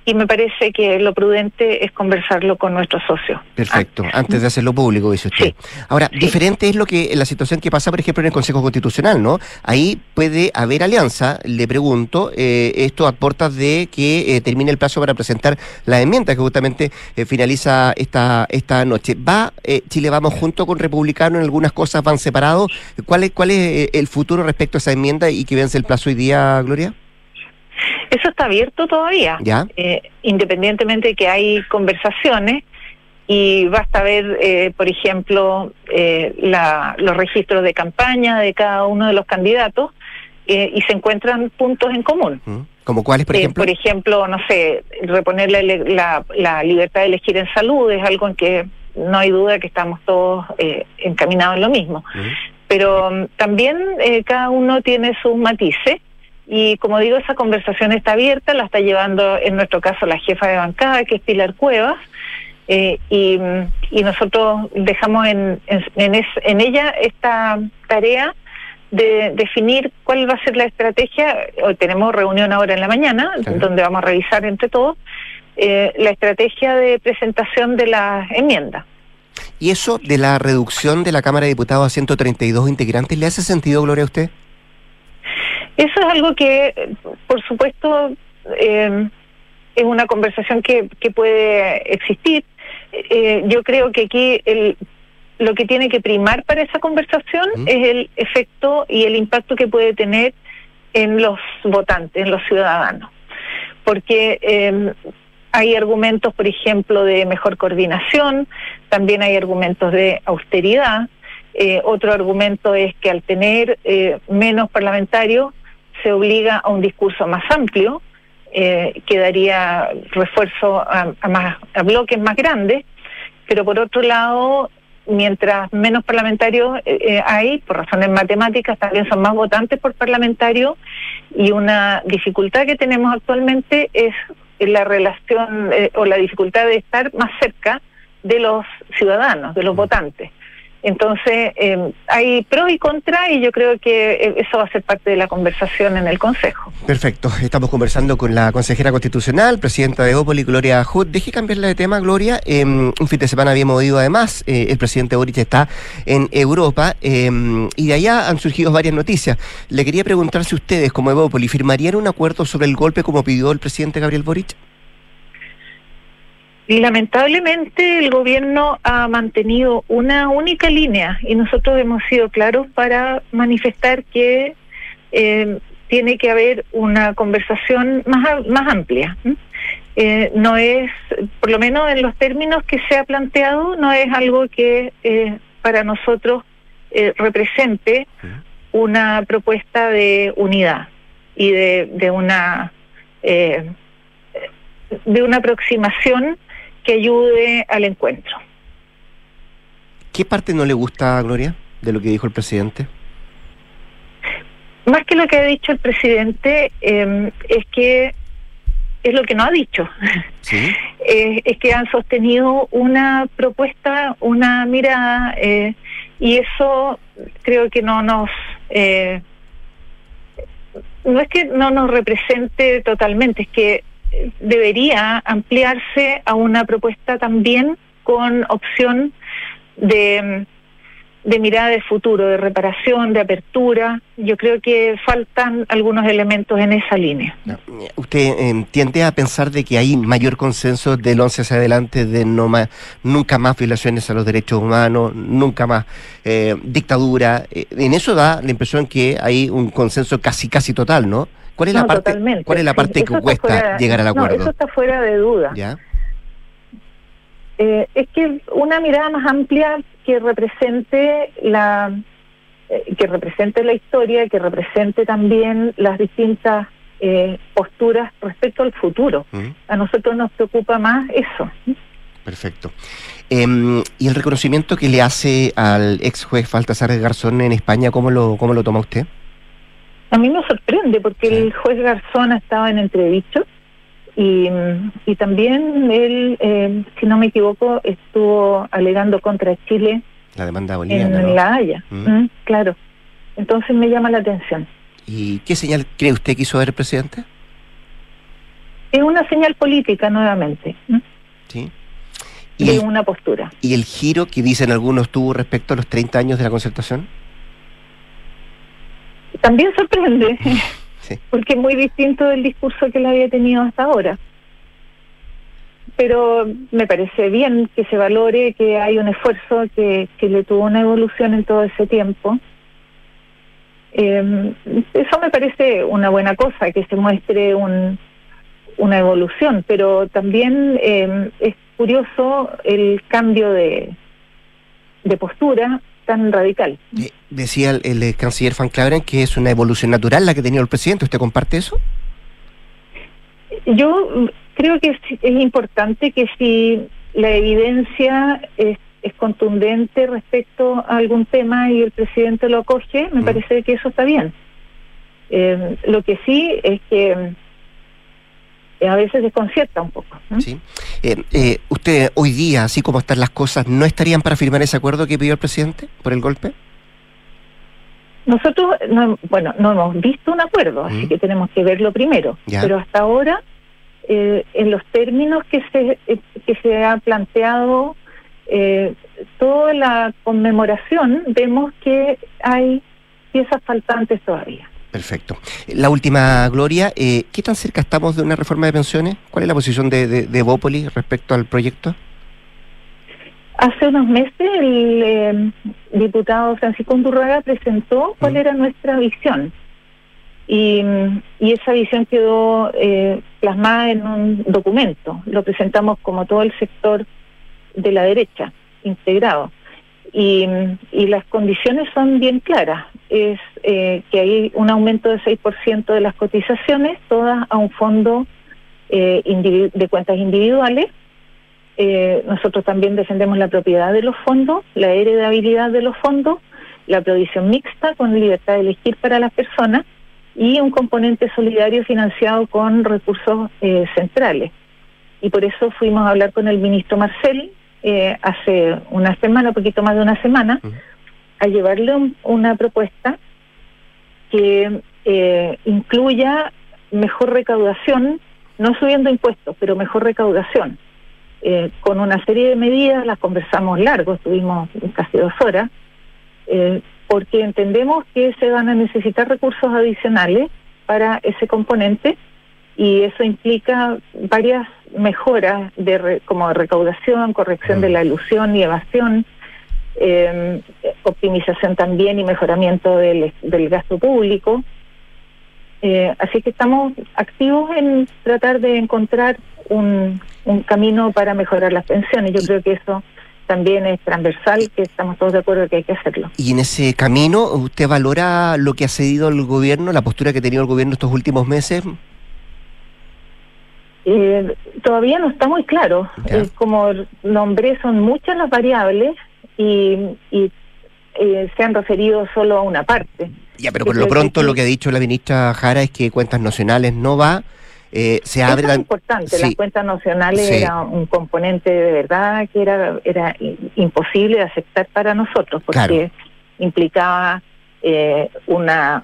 y me parece que lo prudente es conversarlo con nuestros socios. Perfecto, ah. antes de hacerlo público, dice usted. Ahora, diferente es lo que la situación que pasa, por ejemplo, en el Consejo Constitucional, ¿no? Ahí puede haber alianza, le pregunto, eh, esto a de que eh, termine el plazo para presentar la enmienda que justamente eh, finaliza esta, esta noche. ¿Va Chile Vamos junto con Republicano en algunas cosas, van separados? ¿Cuál es, cuál es el futuro respecto a esa enmienda y que vence el plazo hoy día, Gloria? Eso está abierto todavía, eh, independientemente de que hay conversaciones y basta ver, eh, por ejemplo, eh, los registros de campaña de cada uno de los candidatos y se encuentran puntos en común. ¿Como cuáles, por ejemplo? por ejemplo, no sé, reponer la, la, libertad de elegir en salud es algo en que no hay duda que estamos todos encaminados en lo mismo. Pero mm, también cada uno tiene sus matices y como digo, esa conversación está abierta, la está llevando en nuestro caso la jefa de bancada, que es Pilar Cuevas, eh, y, nosotros dejamos en, en, en, ella esta tarea de definir cuál va a ser la estrategia. Hoy tenemos reunión ahora en la mañana, donde vamos a revisar entre todos eh, la estrategia de presentación de la enmienda. ¿Y eso de la reducción de la Cámara de Diputados a 132 integrantes le hace sentido, Gloria, a usted? Eso es algo que, por supuesto, eh, es una conversación que, que puede existir. Eh, yo creo que aquí el, lo que tiene que primar para esa conversación es el efecto y el impacto que puede tener en los votantes, en los ciudadanos. Porque eh, hay argumentos, por ejemplo, de mejor coordinación, también hay argumentos de austeridad. otro argumento es que al tener menos parlamentarios, se obliga a un discurso más amplio, eh, que daría refuerzo a, más, a bloques más grandes, pero por otro lado, mientras menos parlamentarios eh, eh, hay, por razones matemáticas, también son más votantes por parlamentario, y una dificultad que tenemos actualmente es la relación o la dificultad de estar más cerca de los ciudadanos, de los votantes. Entonces, eh, hay pros y contras y yo creo que eh, eso va a ser parte de la conversación en el Consejo. Perfecto. Estamos conversando con la consejera constitucional, presidenta de Opoli, Gloria Hood. Deje cambiarle de tema, Gloria. Eh, un fin de semana habíamos oído además, el presidente Boric está en Europa y de allá han surgido varias noticias. Le quería preguntar si ustedes, como Evópoli, firmarían un acuerdo sobre el golpe como pidió el presidente Gabriel Boric. Lamentablemente el gobierno ha mantenido una única línea y nosotros hemos sido claros para manifestar que eh, tiene que haber una conversación más, más amplia. Eh, no es, por lo menos en los términos que se ha planteado, no es algo que eh, para nosotros represente una propuesta de unidad y de, de una de una aproximación que ayude al encuentro. ¿Qué parte no le gusta, Gloria, de lo que dijo el presidente? Más que lo que ha dicho el presidente, eh, es que es lo que no ha dicho. Eh, es que han sostenido una propuesta, una mirada, eh, y eso creo que no nos... Eh, no es que no nos represente totalmente, es que debería ampliarse a una propuesta también con opción de de mirada de futuro, de reparación, de apertura. Yo creo que faltan algunos elementos en esa línea. ¿Usted eh, tiende a pensar de que hay mayor consenso del 11 hacia adelante de no más, nunca más violaciones a los derechos humanos, nunca más eh, dictadura? Eh, en eso da la impresión que hay un consenso casi casi total, ¿no? ¿Cuál es la parte, ¿cuál es la parte que cuesta llegar al acuerdo? eso está fuera de duda. ¿Ya? Eh, es que una mirada más amplia que represente la eh, que represente la historia, que represente también las distintas eh, posturas respecto al futuro. A nosotros nos preocupa más eso. Perfecto. Em, ¿Y el reconocimiento que le hace al ex juez Baltasar Garzón en España, cómo lo, cómo lo toma usted? A mí me sorprende porque el juez Garzón estaba en entredicho y, y también él, eh, si no me equivoco, estuvo alegando contra Chile la demanda en La Haya. Mm. Mm, claro. Entonces me llama la atención. ¿Y qué señal cree usted que hizo ver el presidente? Es una señal política nuevamente. Sí. Y una postura. ¿Y el giro que dicen algunos tuvo respecto a los 30 años de la concertación? También sorprende. porque es muy distinto del discurso que él había tenido hasta ahora. Pero me parece bien que se valore que hay un esfuerzo que, que le tuvo una evolución en todo ese tiempo. Eh, eso me parece una buena cosa, que se muestre un, una evolución, pero también eh, es curioso el cambio de, de postura tan radical. Eh, decía el, el, canciller Van Claveren que es una evolución natural la que ha tenido el presidente. ¿Usted comparte eso? Yo creo que es, importante que si la evidencia es, contundente respecto a algún tema y el presidente lo acoge, me mm. parece que eso está bien. Eh, lo que sí es que a veces desconcierta un poco. Sí. Eh, eh, ¿Usted hoy día, así como están las cosas, no estarían para firmar ese acuerdo que pidió el presidente por el golpe? Nosotros, no, bueno, no hemos visto un acuerdo, así que tenemos que verlo primero. Pero hasta ahora, eh, en los términos que se, que se ha planteado toda la conmemoración, vemos que hay piezas faltantes todavía. Perfecto. La última, Gloria, eh, ¿qué tan cerca estamos de una reforma de pensiones? ¿Cuál es la posición de, de, Bópoli respecto al proyecto? Hace unos meses el eh, diputado Francisco Undurraga presentó cuál era nuestra visión y, y esa visión quedó eh, plasmada en un documento. Lo presentamos como todo el sector de la derecha, integrado. Y, las condiciones son bien claras es eh, que hay un aumento de 6% de las cotizaciones, todas a un fondo eh, de cuentas individuales. Eh, nosotros también defendemos la propiedad de los fondos, la heredabilidad de los fondos, la provisión mixta con libertad de elegir para las personas y un componente solidario financiado con recursos centrales. Y por eso fuimos a hablar con el ministro Marcel hace una semana, un poquito más de una semana, a llevarle una propuesta que eh, incluya mejor recaudación, no subiendo impuestos, pero mejor recaudación. Eh, con una serie de medidas, las conversamos largo, estuvimos casi dos horas, eh, porque entendemos que se van a necesitar recursos adicionales para ese componente y eso implica varias mejoras de como recaudación, corrección de la ilusión y evasión, eh, optimización también y mejoramiento del, del gasto público. Eh, así que estamos activos en tratar de encontrar un, un camino para mejorar las pensiones. Yo creo que eso también es transversal, que estamos todos de acuerdo que hay que hacerlo. Y en ese camino, ¿usted valora lo que ha cedido el gobierno, la postura que ha tenido el gobierno estos últimos meses? Eh, todavía no está muy claro. Eh, como nombré, son muchas las variables y, y eh, se han referido solo a una parte. Ya, pero por lo pronto lo que ha dicho la ministra Jara es que cuentas nacionales no va. Eh, se abre es importante, las cuentas nacionales era un componente de verdad que era era imposible de aceptar para nosotros porque implicaba eh, una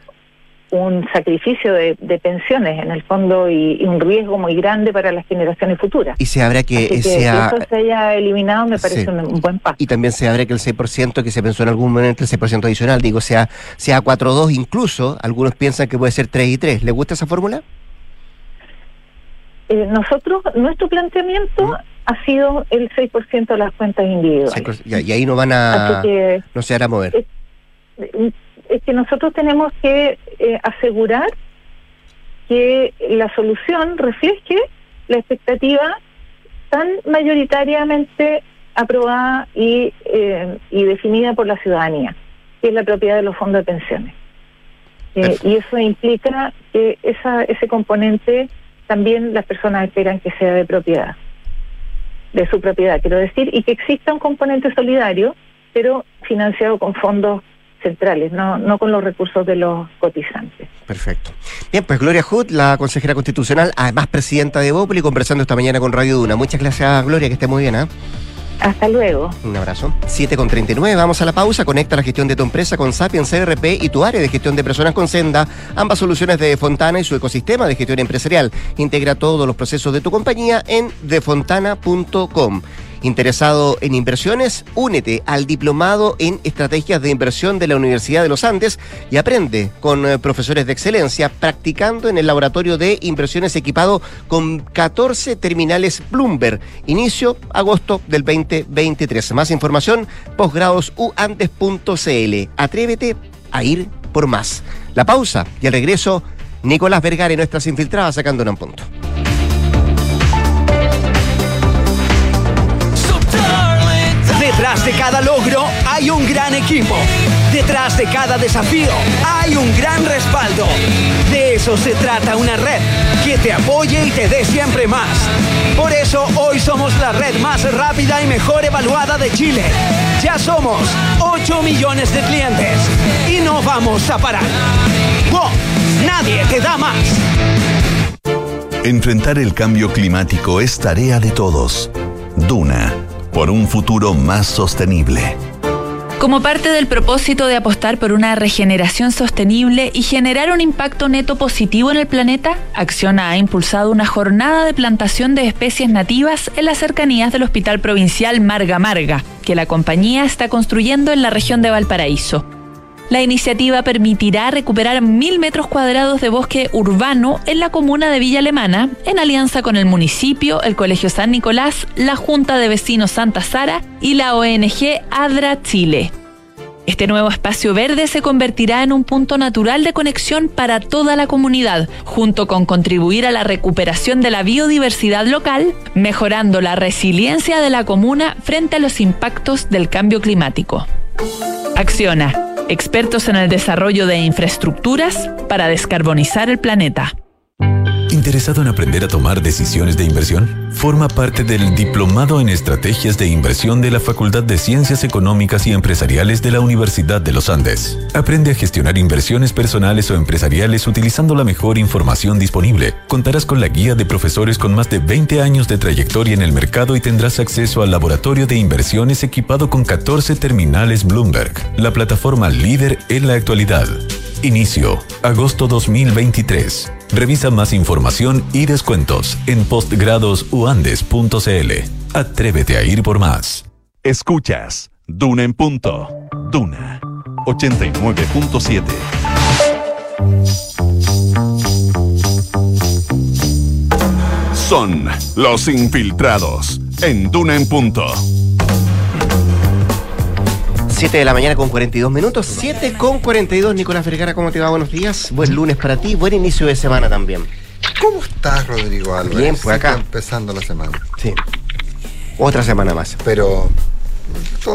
un sacrificio de, pensiones en el fondo y, un riesgo muy grande para las generaciones futuras. Y se habrá que, que sea... eso se haya eliminado me parece un, buen paso. Y también se abre que el 6% que se pensó en algún momento, el 6% adicional, digo, sea, sea 4-2 incluso, algunos piensan que puede ser 3 y 3. ¿Le gusta esa fórmula? Eh, nosotros, nuestro planteamiento ha sido el 6% de las cuentas individuales. y ahí no van a... no se hará mover es que nosotros tenemos que eh, asegurar que la solución refleje la expectativa tan mayoritariamente aprobada y, eh, y definida por la ciudadanía, que es la propiedad de los fondos de pensiones. Eh, y eso implica que esa, ese componente también las personas esperan que sea de propiedad, de su propiedad, quiero decir, y que exista un componente solidario, pero financiado con fondos centrales, no, no con los recursos de los cotizantes. Perfecto. Bien, pues Gloria Hood, la consejera constitucional, además presidenta de Bopoli, conversando esta mañana con Radio Duna. Muchas gracias, Gloria, que esté muy bien. ¿eh? Hasta luego. Un abrazo. 7 con 39, vamos a la pausa. Conecta la gestión de tu empresa con Sapiens CRP y tu área de gestión de personas con Senda. Ambas soluciones de Fontana y su ecosistema de gestión empresarial. Integra todos los procesos de tu compañía en defontana.com. Interesado en inversiones, únete al diplomado en estrategias de inversión de la Universidad de los Andes y aprende con eh, profesores de excelencia practicando en el laboratorio de inversiones equipado con 14 terminales Bloomberg. Inicio agosto del 2023. Más información posgradosuandes.cl. Atrévete a ir por más. La pausa y el regreso, Nicolás Vergara nuestras infiltradas sacando un punto. Detrás de cada logro hay un gran equipo. Detrás de cada desafío hay un gran respaldo. De eso se trata una red que te apoye y te dé siempre más. Por eso hoy somos la red más rápida y mejor evaluada de Chile. Ya somos 8 millones de clientes y no vamos a parar. ¡Wow! Nadie te da más. Enfrentar el cambio climático es tarea de todos. Duna por un futuro más sostenible. Como parte del propósito de apostar por una regeneración sostenible y generar un impacto neto positivo en el planeta, Acciona ha impulsado una jornada de plantación de especies nativas en las cercanías del Hospital Provincial Marga Marga, que la compañía está construyendo en la región de Valparaíso. La iniciativa permitirá recuperar mil metros cuadrados de bosque urbano en la comuna de Villa Alemana, en alianza con el municipio, el Colegio San Nicolás, la Junta de Vecinos Santa Sara y la ONG ADRA Chile. Este nuevo espacio verde se convertirá en un punto natural de conexión para toda la comunidad, junto con contribuir a la recuperación de la biodiversidad local, mejorando la resiliencia de la comuna frente a los impactos del cambio climático. Acciona expertos en el desarrollo de infraestructuras para descarbonizar el planeta. ¿Interesado en aprender a tomar decisiones de inversión? Forma parte del Diplomado en Estrategias de Inversión de la Facultad de Ciencias Económicas y Empresariales de la Universidad de los Andes. Aprende a gestionar inversiones personales o empresariales utilizando la mejor información disponible. Contarás con la guía de profesores con más de 20 años de trayectoria en el mercado y tendrás acceso al laboratorio de inversiones equipado con 14 terminales Bloomberg, la plataforma líder en la actualidad. Inicio, agosto 2023. Revisa más información y descuentos en postgradosuandes.cl. Atrévete a ir por más. Escuchas Duna en punto. Duna 89.7. Son los infiltrados en Duna en punto. 7 de la mañana con 42 minutos. 7 con 42. Nicolás Vergara, ¿cómo te va? Buenos días. Buen lunes para ti. Buen inicio de semana también. ¿Cómo estás, Rodrigo Álvarez? Bien, pues acá. empezando la semana. Sí. Otra semana más. Pero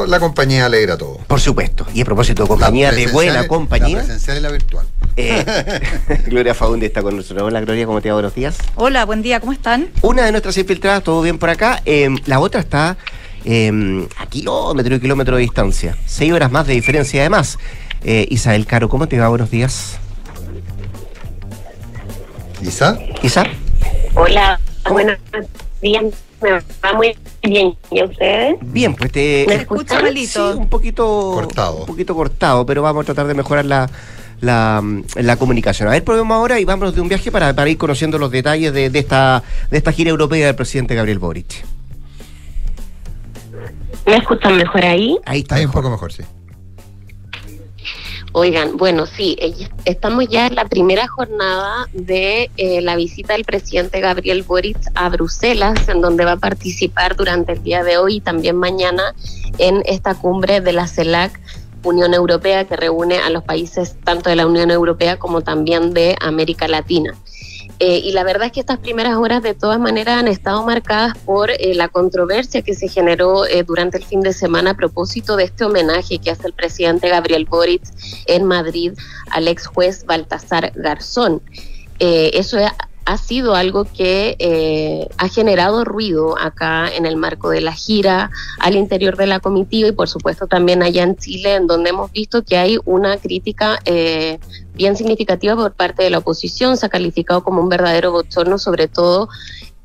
la compañía alegra todo. Por supuesto. Y a propósito de compañía, de buena compañía. La presencial y la virtual. Eh, Gloria Faundi está con nosotros. Hola, Gloria, ¿cómo te va? Buenos días. Hola, buen día, ¿cómo están? Una de nuestras infiltradas, todo bien por acá. Eh, la otra está eh, a kilómetro y kilómetro de distancia. Seis horas más de diferencia además. Eh, Isabel Caro, ¿cómo te va? Buenos días. ¿Isa? ¿Isa? Hola, buenos días. Me va muy bien. ¿Y a ustedes? Bien, pues te ¿Me escucha malito. un poquito Cortado. Un poquito cortado, pero vamos a tratar de mejorar la, la, la comunicación. A ver, probemos ahora y vámonos de un viaje para, para ir conociendo los detalles de, de esta, de esta gira europea del presidente Gabriel Boric. ¿Me escuchan mejor ahí? Ahí está. Ahí un poco mejor, sí. Oigan, bueno, sí, eh, estamos ya en la primera jornada de eh, la visita del presidente Gabriel Boric a Bruselas, en donde va a participar durante el día de hoy y también mañana en esta cumbre de la CELAC Unión Europea que reúne a los países tanto de la Unión Europea como también de América Latina. Eh, y la verdad es que estas primeras horas de todas maneras han estado marcadas por eh, la controversia que se generó eh, durante el fin de semana a propósito de este homenaje que hace el presidente Gabriel Boric en Madrid al ex juez Baltasar Garzón. eso ha sido algo que eh, ha generado ruido acá en el marco de la gira, al interior de la comitiva y por supuesto también allá en Chile, en donde hemos visto que hay una crítica eh, bien significativa por parte de la oposición. Se ha calificado como un verdadero bochorno, sobre todo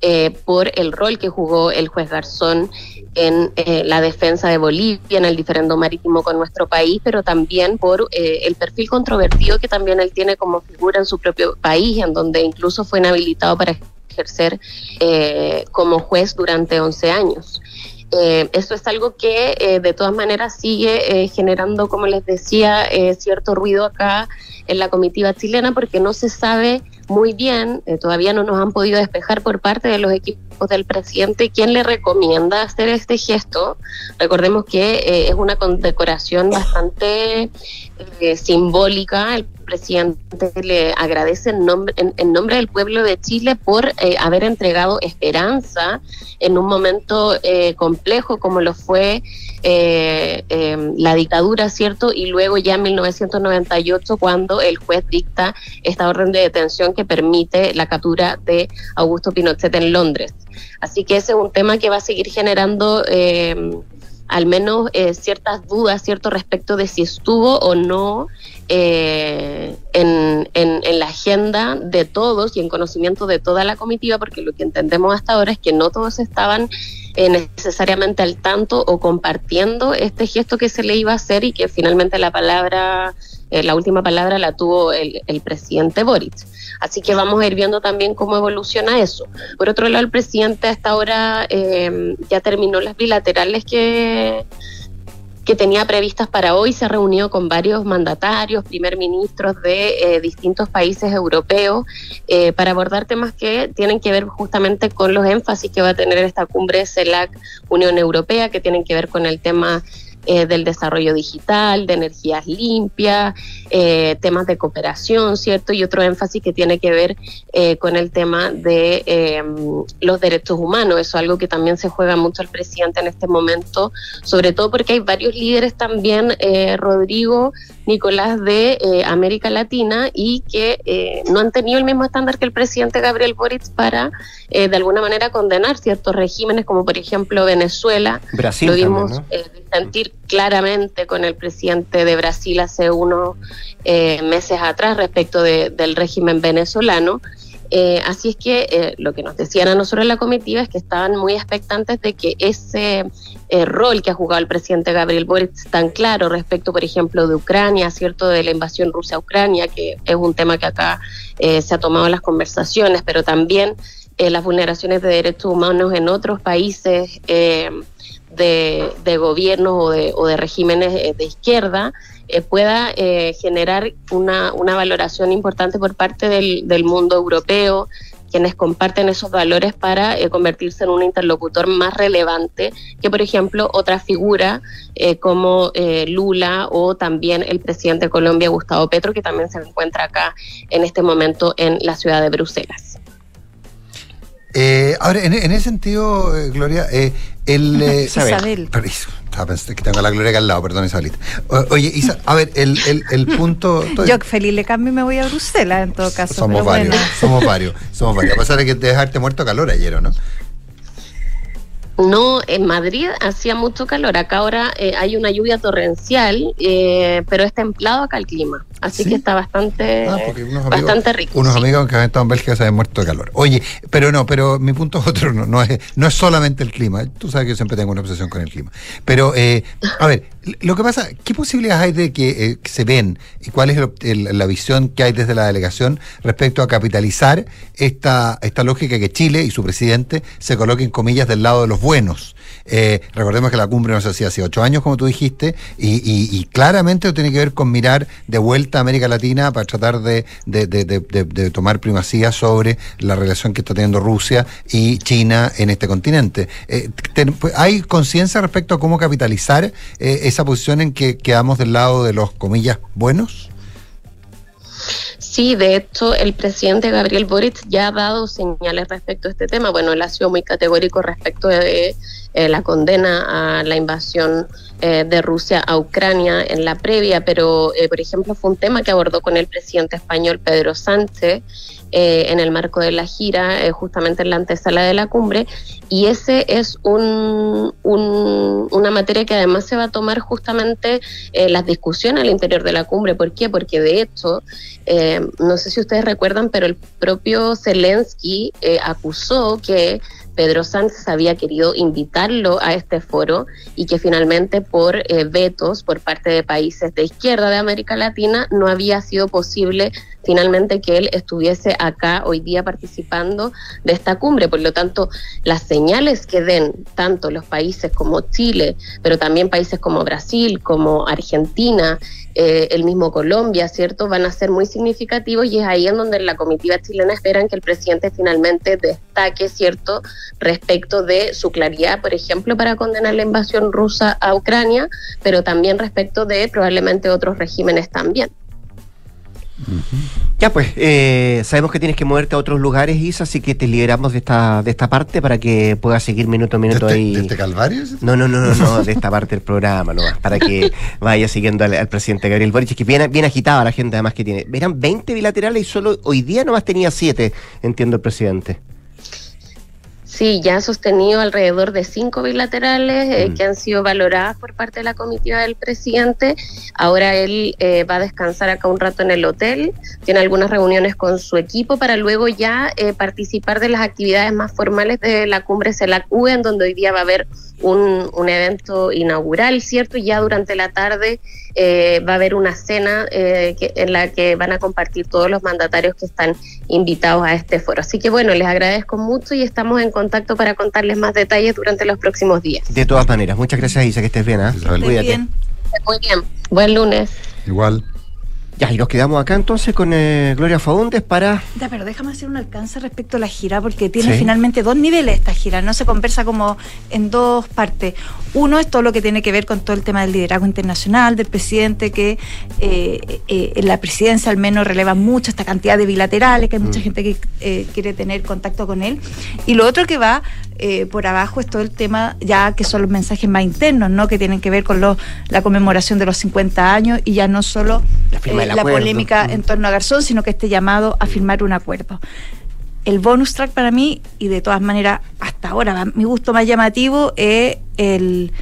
eh, por el rol que jugó el juez Garzón en eh, la defensa de Bolivia, en el diferendo marítimo con nuestro país, pero también por eh, el perfil controvertido que también él tiene como figura en su propio país, en donde incluso fue inhabilitado para ejercer como juez durante 11 años. Eso es algo que de todas maneras sigue generando, como les decía, cierto ruido acá en la comitiva chilena porque no se sabe muy bien, eh, todavía no nos han podido despejar por parte de los equipos del presidente quién le recomienda hacer este gesto. Recordemos que eh, es una condecoración bastante eh, simbólica. El presidente le agradece en nombre, en, nombre del pueblo de Chile por haber entregado esperanza en un momento complejo como lo fue la dictadura, ¿cierto? Y luego ya en 1998 cuando el juez dicta esta orden de detención que permite la captura de Augusto Pinochet en Londres. Así que ese es un tema que va a seguir generando eh, al menos eh, ciertas dudas, cierto respecto de si estuvo o no eh, en, en, la agenda de todos y en conocimiento de toda la comitiva, porque lo que entendemos hasta ahora es que no todos estaban necesariamente al tanto o compartiendo este gesto que se le iba a hacer y que finalmente la palabra, la última palabra la tuvo el, el presidente Boric. Así que vamos a ir viendo también cómo evoluciona eso. Por otro lado, el presidente hasta ahora eh, ya terminó las bilaterales que, que tenía previstas para hoy, se reunió con varios mandatarios, primer ministros de eh, distintos países europeos eh, para abordar temas que tienen que ver justamente con los énfasis que va a tener esta cumbre CELAC Unión Europea, que tienen que ver con el tema eh, del desarrollo digital, de energías limpias, eh, temas de cooperación, ¿cierto? Y otro énfasis que tiene que ver eh, con el tema de em, los derechos humanos. Eso es algo que también se juega mucho al presidente en este momento, sobre todo porque hay varios líderes también, Rodrigo, Nicolás, de América Latina y que no han tenido el mismo estándar que el presidente Gabriel Boric para, de alguna manera, condenar ciertos regímenes, como por ejemplo Venezuela. Brasil Lo vimos sentir claramente con el presidente de Brasil hace unos eh, meses atrás respecto del régimen venezolano. Eh, así es que eh, lo que nos decían a nosotros en la comitiva es que estaban muy expectantes de que ese rol que ha jugado el presidente Gabriel Boric tan claro respecto, por ejemplo, de Ucrania, cierto, de la invasión rusa a Ucrania, que es un tema que acá se ha tomado en las conversaciones, pero también las vulneraciones de derechos humanos en otros países de, de gobiernos o de, o de regímenes eh, de izquierda eh, pueda eh, generar una, una valoración importante por parte del, del mundo europeo, quienes comparten esos valores para convertirse en un interlocutor más relevante que, por ejemplo, otra figura como Lula o también el presidente de Colombia, Gustavo Petro, que también se encuentra acá en este momento en la ciudad de Bruselas. Eh, ahora, en, ese sentido, eh, Gloria, eh, el... Eh, Isabel. Permiso, que tengo la Gloria acá al lado, perdón, Isabelita. oye, Isa, a ver, el, el, el punto... Yo feliz le cambio y me voy a Bruselas, en todo caso. Somos varios, somos varios, somos varios. A pesar de que te dejarte muerto calor ayer, ¿o no? No, en Madrid hacía mucho calor. Acá ahora eh, hay una lluvia torrencial, eh, pero es templado acá el clima. Así que está bastante, Ah, bastante rico. Unos sí. amigos que han estado en Bélgica se han muerto de calor. Oye, pero no, pero mi punto es otro, no, no es, no es solamente el clima. Tú sabes que yo siempre tengo una obsesión con el clima. Pero, eh, a ver, lo que pasa, ¿qué posibilidades hay de que, eh, que se ven y cuál es el- el- la visión que hay desde la delegación respecto a capitalizar esta, esta lógica que Chile y su presidente se coloquen comillas del lado de los buenos? Eh, recordemos que la cumbre no se hacía hace ocho años, como tú dijiste, y, claramente tiene que ver con mirar de vuelta a América Latina para tratar de, de- de- de- tomar primacía sobre la relación que está teniendo Rusia y China en este continente. Eh, pues, ¿Hay conciencia respecto a cómo capitalizar eh, esa posición en que quedamos del lado de los comillas buenos? Sí, de hecho, el presidente Gabriel Boric ya ha dado señales respecto a este tema. Bueno, él ha sido muy categórico respecto de eh, la condena a la invasión eh, de Rusia a Ucrania en la previa, pero, eh, por ejemplo, fue un tema que abordó con el presidente español Pedro Sánchez eh, en el marco de la gira, eh, justamente en la antesala de la cumbre, y ese es un, un- una materia que además se va a tomar justamente eh, las discusiones al interior de la cumbre. ¿Por qué? Porque de hecho, eh, no sé si ustedes recuerdan, pero el propio Zelensky eh, acusó que Pedro Sánchez había querido invitarlo a este foro y que finalmente por eh, vetos por parte de países de izquierda de América Latina no había sido posible finalmente que él estuviese acá hoy día participando de esta cumbre. Por lo tanto, las señales que den tanto los países como Chile, pero también países como Brasil, como Argentina, eh, el mismo Colombia, ¿cierto? Van a ser muy significativos y es ahí en donde la comitiva chilena esperan que el presidente finalmente destaque, ¿cierto? Respecto de su claridad, por ejemplo, para condenar la invasión rusa a Ucrania, pero también respecto de probablemente otros regímenes también. Ya pues, eh, sabemos que tienes que moverte a otros lugares, Isa, así que te liberamos de esta, de esta parte para que puedas seguir minuto a minuto ¿De este- ahí. de este calvario? No, no, no, no, no, de esta parte del programa, no, para que vaya siguiendo al, al presidente Gabriel Boric, que bien, bien agitada la gente además que tiene. Eran 20 bilaterales y solo hoy día nomás tenía 7, entiendo el presidente. Sí, ya ha sostenido alrededor de cinco bilaterales eh, que han sido valoradas por parte de la comitiva del presidente. Ahora él eh, va a descansar acá un rato en el hotel, tiene algunas reuniones con su equipo para luego ya eh, participar de las actividades más formales de la cumbre CELAC-UE, en donde hoy día va a haber un, un evento inaugural, ¿cierto? Y ya durante la tarde eh, va a haber una cena eh, que- en la que van a compartir todos los mandatarios que están invitados a este foro. Así que bueno, les agradezco mucho y estamos en contacto para contarles más detalles durante los próximos días. De todas maneras, muchas gracias Isa, que estés bien, ¿ah? Cuídate. Muy bien. Buen lunes. Igual. Ya, y nos quedamos acá entonces con eh, Gloria Faúndez para... Ya, pero déjame hacer un alcance respecto a la gira, porque tiene Sí. finalmente dos niveles esta gira, no se conversa como en dos partes. Uno es todo lo que tiene que ver con todo el tema del liderazgo internacional, del presidente, que eh, eh, en la presidencia al menos releva mucho esta cantidad de bilaterales, que hay mucha Mm. gente que quiere tener contacto con él. Y lo otro que va eh, por abajo es todo el tema, ya que son los mensajes más internos, ¿no? que tienen que ver con los- la conmemoración de los 50 años y ya no solo La eh, la polémica en torno a Garzón, sino que este llamado a firmar un acuerdo. El bonus track para mí, y de todas maneras, hasta ahora, mi gusto más llamativo es el,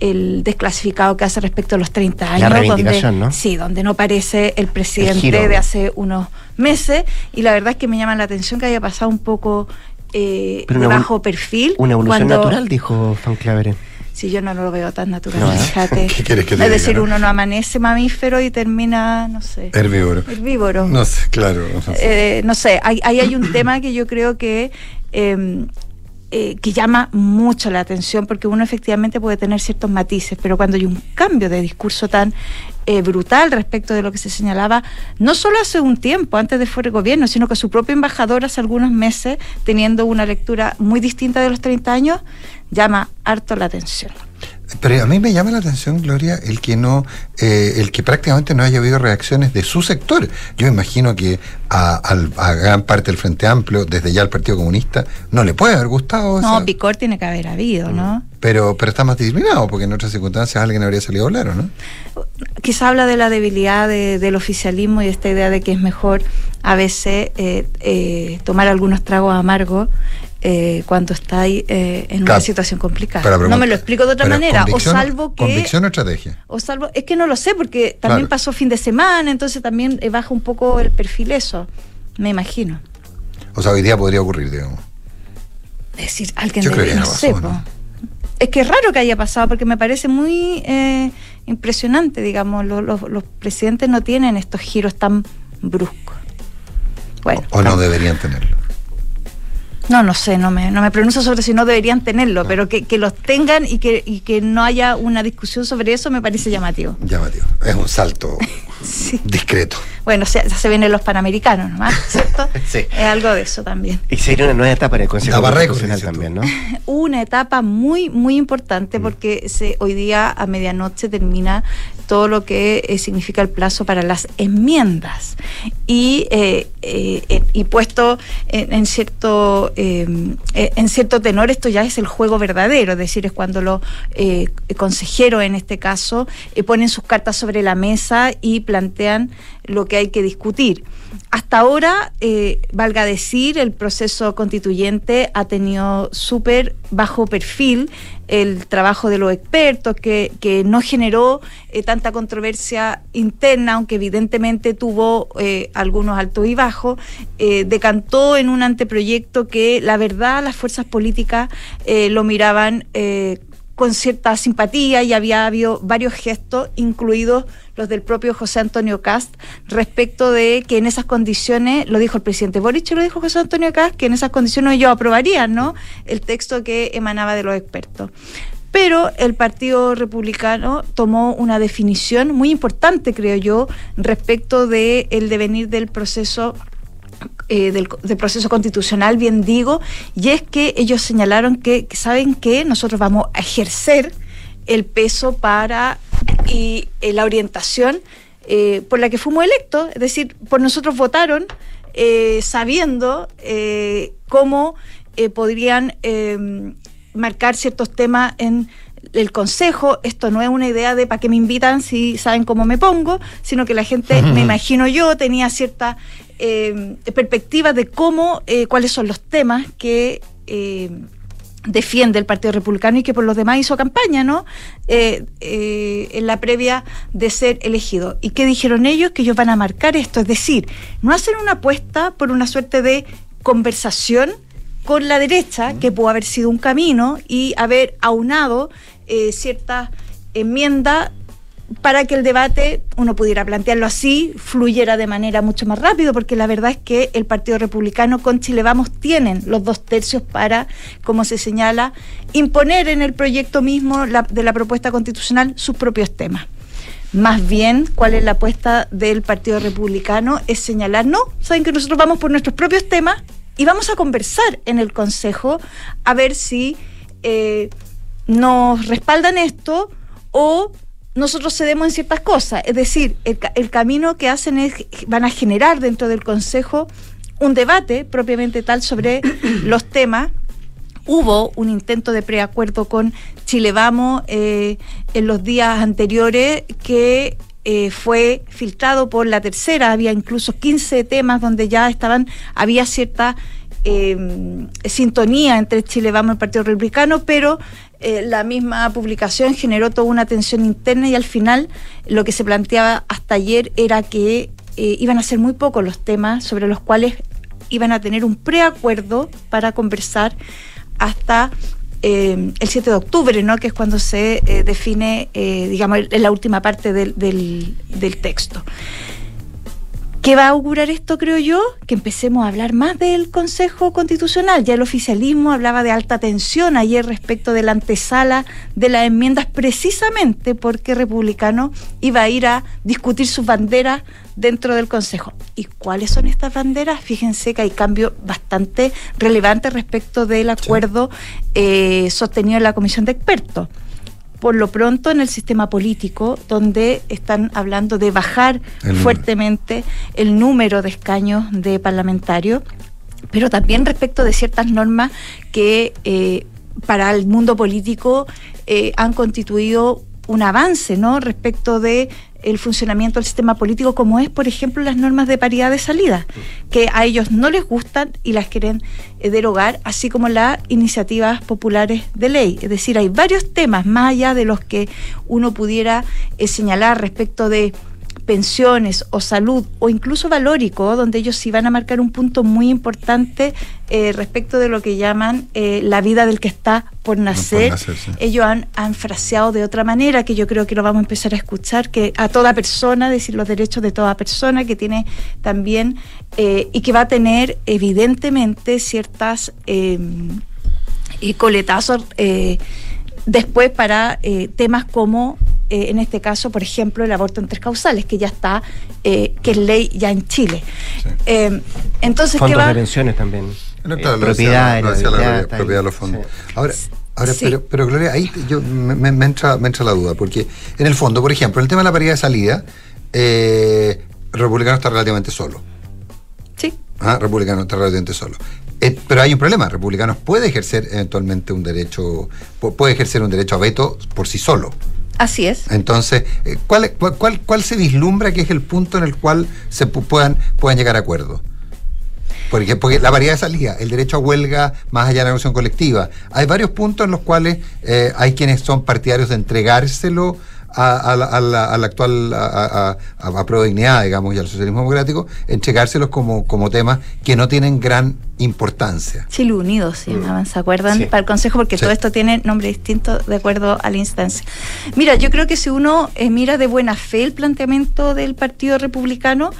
el desclasificado que hace respecto a los 30 años. reivindicación, donde, ¿no? Sí, donde no aparece el presidente de hace unos meses. Y la verdad es que me llama la atención que haya pasado un poco eh, de bajo perfil. Una evolución cuando- natural, dijo Fan Claveren. Sí, yo no lo veo tan natural, No, ¿eh? fíjate. ¿Qué quieres que te es diga, decir, no? uno no amanece mamífero y termina, no sé. Herbívoro. Herbívoro. No sé, claro. no sé. Eh, no sé, ahí ahí hay, un tema que yo creo que, eh, eh, que llama mucho la atención porque uno efectivamente puede tener ciertos matices, pero cuando hay un cambio de discurso tan eh, brutal respecto de lo que se señalaba, no solo hace un tiempo, antes de fuera de gobierno, sino que su propio embajador hace algunos meses, teniendo una lectura muy distinta de los 30 años, llama harto la atención. Pero a mí me llama la atención, Gloria, el que no, eh, el que prácticamente no haya habido reacciones de su sector. Yo imagino que a, al- a gran parte del Frente Amplio, desde ya el Partido Comunista, no le puede haber gustado. No, esa- picor tiene que haber habido, ¿no? pero, pero está más disciplinado, porque en otras circunstancias alguien habría salido a hablar, ¿o no? quizá habla de la debilidad de- del oficialismo y de esta idea de que es mejor a veces eh, eh, tomar algunos tragos amargos eh, cuando estáis eh, en Claro. una situación complicada. Pero, pero, no me lo explico de otra pero manera. O salvo que. ¿Convicción o estrategia? O salvo, es que no lo sé, porque también Claro. pasó fin de semana, entonces también eh, baja un poco el perfil eso, me imagino. O sea, hoy día podría ocurrir, digamos. Es decir, alguien Yo de, creo que no sé, pasó. ¿no? Es que es raro que haya pasado, porque me parece muy eh, impresionante, digamos, lo- lo- los presidentes no tienen estos giros tan bruscos. Bueno, O no deberían tenerlo. No, no sé, no me, no me pronuncio sobre si no deberían tenerlo, pero que, que los tengan y que, y que no haya una discusión sobre eso me parece llamativo. Llamativo. Es un salto discreto. Bueno, se, ya se vienen los panamericanos nomás, ¿cierto? Sí. Es algo de eso también. Y sería una nueva etapa en el Consejo Constitucional también, ¿no? una etapa muy, muy importante porque se, hoy día a medianoche termina todo lo que eh, significa el plazo para las enmiendas. Y, eh, eh, eh, y puesto en, en cierto, en cierto tenor, esto ya es el juego verdadero, es decir, es cuando los eh, consejeros, en este caso, eh, ponen sus cartas sobre la mesa y plantean lo que hay que discutir. Hasta ahora, eh, valga decir, el proceso constituyente ha tenido súper bajo perfil el trabajo de los expertos, que, que no generó eh, tanta controversia interna, aunque evidentemente tuvo eh, algunos altos y bajos, decantó en un anteproyecto que la verdad las fuerzas políticas lo miraban con cierta simpatía y había habido varios gestos, incluidos los del propio José Antonio Cast, respecto de que en esas condiciones, lo dijo el presidente Boric y lo dijo José Antonio Cast, que en esas condiciones ellos aprobarían ¿no? el texto que emanaba de los expertos. Pero el Partido Republicano tomó una definición muy importante, creo yo, respecto del el devenir del proceso eh, del, del proceso constitucional, bien digo, y es que ellos señalaron que, que saben que nosotros vamos a ejercer el peso para y eh, la orientación eh, por la que fuimos electos, es decir, por nosotros votaron eh, sabiendo eh, cómo podrían eh, marcar ciertos temas en el consejo. Esto no es una idea de para qué me invitan si saben cómo me pongo, sino que la gente, me imagino yo, tenía cierta eh, perspectiva de cómo, eh, cuáles son los temas que eh, defiende el Partido Republicano y que por los demás hizo campaña, ¿no? Eh, eh, en la previa de ser elegido. ¿Y qué dijeron ellos? Que ellos van a marcar esto, es decir, no hacen una apuesta por una suerte de conversación con la derecha, que pudo haber sido un camino, y haber aunado ciertas enmiendas para que el debate, uno pudiera plantearlo así, fluyera de manera mucho más rápido, porque la verdad es que el Partido Republicano con Chile Vamos tienen los dos tercios para, como se señala, imponer en el proyecto mismo de la propuesta constitucional sus propios temas. Más bien, ¿cuál es la apuesta del Partido Republicano? Es señalar, no, saben que nosotros vamos por nuestros propios temas y vamos a conversar en el Consejo a ver si eh, nos respaldan esto o nosotros cedemos en ciertas cosas. Es decir, el, el camino que hacen es, van a generar dentro del Consejo un debate propiamente tal sobre los temas. Hubo un intento de preacuerdo con Chile Vamos eh, en los días anteriores que eh, fue filtrado por la tercera. Había incluso 15 temas donde ya estaban, había cierta eh, sintonía entre Chile Vamos y el Partido Republicano, pero eh, la misma publicación generó toda una tensión interna y al final lo que se planteaba hasta ayer era que eh, iban a ser muy pocos los temas sobre los cuales iban a tener un preacuerdo para conversar hasta eh, el 7 de octubre, ¿no? que es cuando se define, digamos, la última parte del, del texto. ¿Qué va a augurar esto, creo yo? Que empecemos a hablar más del Consejo Constitucional. Ya el oficialismo hablaba de alta tensión ayer respecto de la antesala de las enmiendas, precisamente porque Republicano iba a ir a discutir sus banderas dentro del Consejo. ¿Y cuáles son estas banderas? Fíjense que hay cambios bastante relevantes respecto del acuerdo eh, sostenido en la Comisión de Expertos por lo pronto en el sistema político, donde están hablando de bajar El fuertemente el número de escaños de parlamentarios, pero también respecto de ciertas normas que eh, para el mundo político eh, han constituido un avance, ¿no? Respecto de el funcionamiento del sistema político, como es, por ejemplo, las normas de paridad de salida, que a ellos no les gustan y las quieren eh, derogar, así como las iniciativas populares de ley. Es decir, hay varios temas más allá de los que uno pudiera eh, señalar respecto de pensiones o salud o incluso valórico, donde ellos sí van a marcar un punto muy importante eh, respecto de lo que llaman eh, la vida del que está por nacer. Ellos han, han, fraseado de otra manera, que yo creo que lo vamos a empezar a escuchar, que a toda persona, decir los derechos de toda persona, que tiene también eh, y que va a tener evidentemente ciertas coletazos después para temas como eh, en este caso, por ejemplo, el aborto en tres causales, que ya está, eh, que es ley ya en Chile. Eh, entonces, Fondos ¿qué va? de pensiones también. No, claro, propiedad, la, propiedad de los fondos. Ahora, Ahora, pero, pero Gloria, ahí yo, me, entra, me entra la duda, porque en el fondo, por ejemplo, el tema de la paridad de salida, eh, Republicano está relativamente solo. Sí. ¿Ah? Republicano está relativamente solo. pero hay un problema, Republicanos puede ejercer eventualmente un derecho, puede ejercer un derecho a veto por sí solo. Así es. Entonces, eh, ¿cuál, cuál, cuál, se vislumbra que es el punto en el cual se puedan, puedan llegar a acuerdo? Porque, porque la variedad de salida, el derecho a huelga más allá de la negociación colectiva, hay varios puntos en los cuales eh, hay quienes son partidarios de entregárselo a, la, actual a, a, Pro Dignidad, digamos, y al socialismo democrático, entregárselos como, como temas que no tienen gran importancia. Chile Unidos se llamaban, ¿se acuerdan? Para el Consejo, porque todo esto tiene nombre distinto de acuerdo a la instancia. Mira, yo creo que si uno eh, mira de buena fe el planteamiento del Partido Republicano,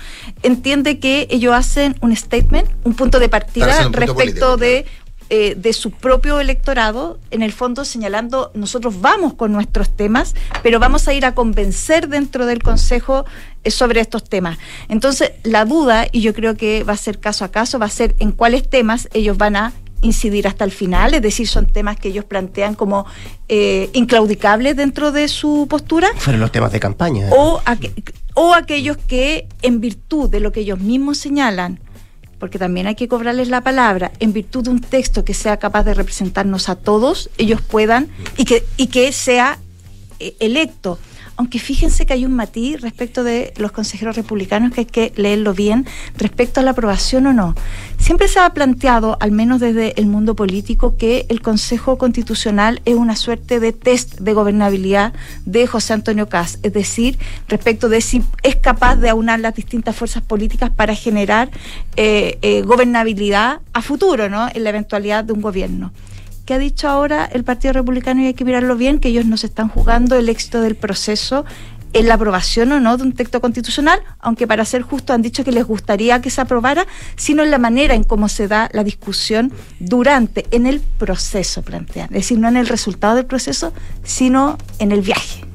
entiende que ellos hacen un statement, un punto de partida respecto de eh, de su propio electorado, en el fondo señalando, nosotros vamos con nuestros temas, pero vamos a ir a convencer dentro del Consejo eh, sobre estos temas. Entonces, la duda, y yo creo que va a ser caso a caso, va a ser en cuáles temas ellos van a incidir hasta el final, es decir, son temas que ellos plantean como eh, inclaudicables dentro de su postura. Fueron los temas de campaña. O, o aquellos que, en virtud de lo que ellos mismos señalan, porque también hay que cobrarles la palabra, en virtud de un texto que sea capaz de representarnos a todos, ellos puedan y que, y que sea eh, electo aunque fíjense que hay un matiz respecto de los consejeros republicanos que hay que leerlo bien respecto a la aprobación o no. Siempre se ha planteado, al menos desde el mundo político, que el Consejo Constitucional es una suerte de test de gobernabilidad de José Antonio Caz, es decir, respecto de si es capaz de aunar las distintas fuerzas políticas para generar eh, eh, gobernabilidad a futuro, ¿no? En la eventualidad de un gobierno que ha dicho ahora el Partido Republicano, y hay que mirarlo bien, que ellos nos están jugando el éxito del proceso en la aprobación o no de un texto constitucional, aunque para ser justo han dicho que les gustaría que se aprobara, sino en la manera en cómo se da la discusión durante, en el proceso plantean. Es decir, no en el resultado del proceso, sino en el viaje.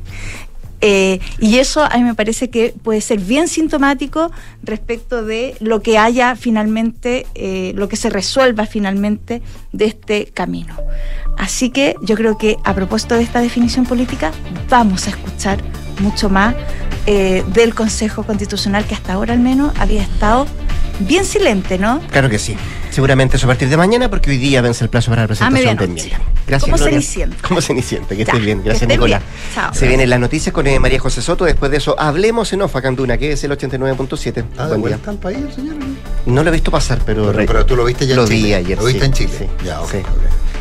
Eh, y eso a mí me parece que puede ser bien sintomático respecto de lo que haya finalmente, eh, lo que se resuelva finalmente de este camino. Así que yo creo que a propósito de esta definición política, vamos a escuchar mucho más eh, del Consejo Constitucional que hasta ahora al menos había estado bien silente, ¿no? Claro que sí. Seguramente eso a partir de mañana, porque hoy día vence el plazo para la presentación de Gracias, ¿Cómo se Cenicienta. Como Cenicienta, que estés bien. Gracias, Nicolás. Se vienen las noticias con eh, María José Soto. Después de eso, hablemos en Ofa Canduna, que es el 89.7. Ah, ¿de está el país, señor? No lo he visto pasar, pero... Pero, tú lo viste ya en Chile. Lo vi ayer, Lo viste en Chile. Sí, ya,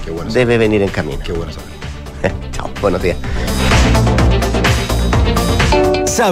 Qué bueno Debe venir en camino. Qué bueno saber. Chao, buenos días.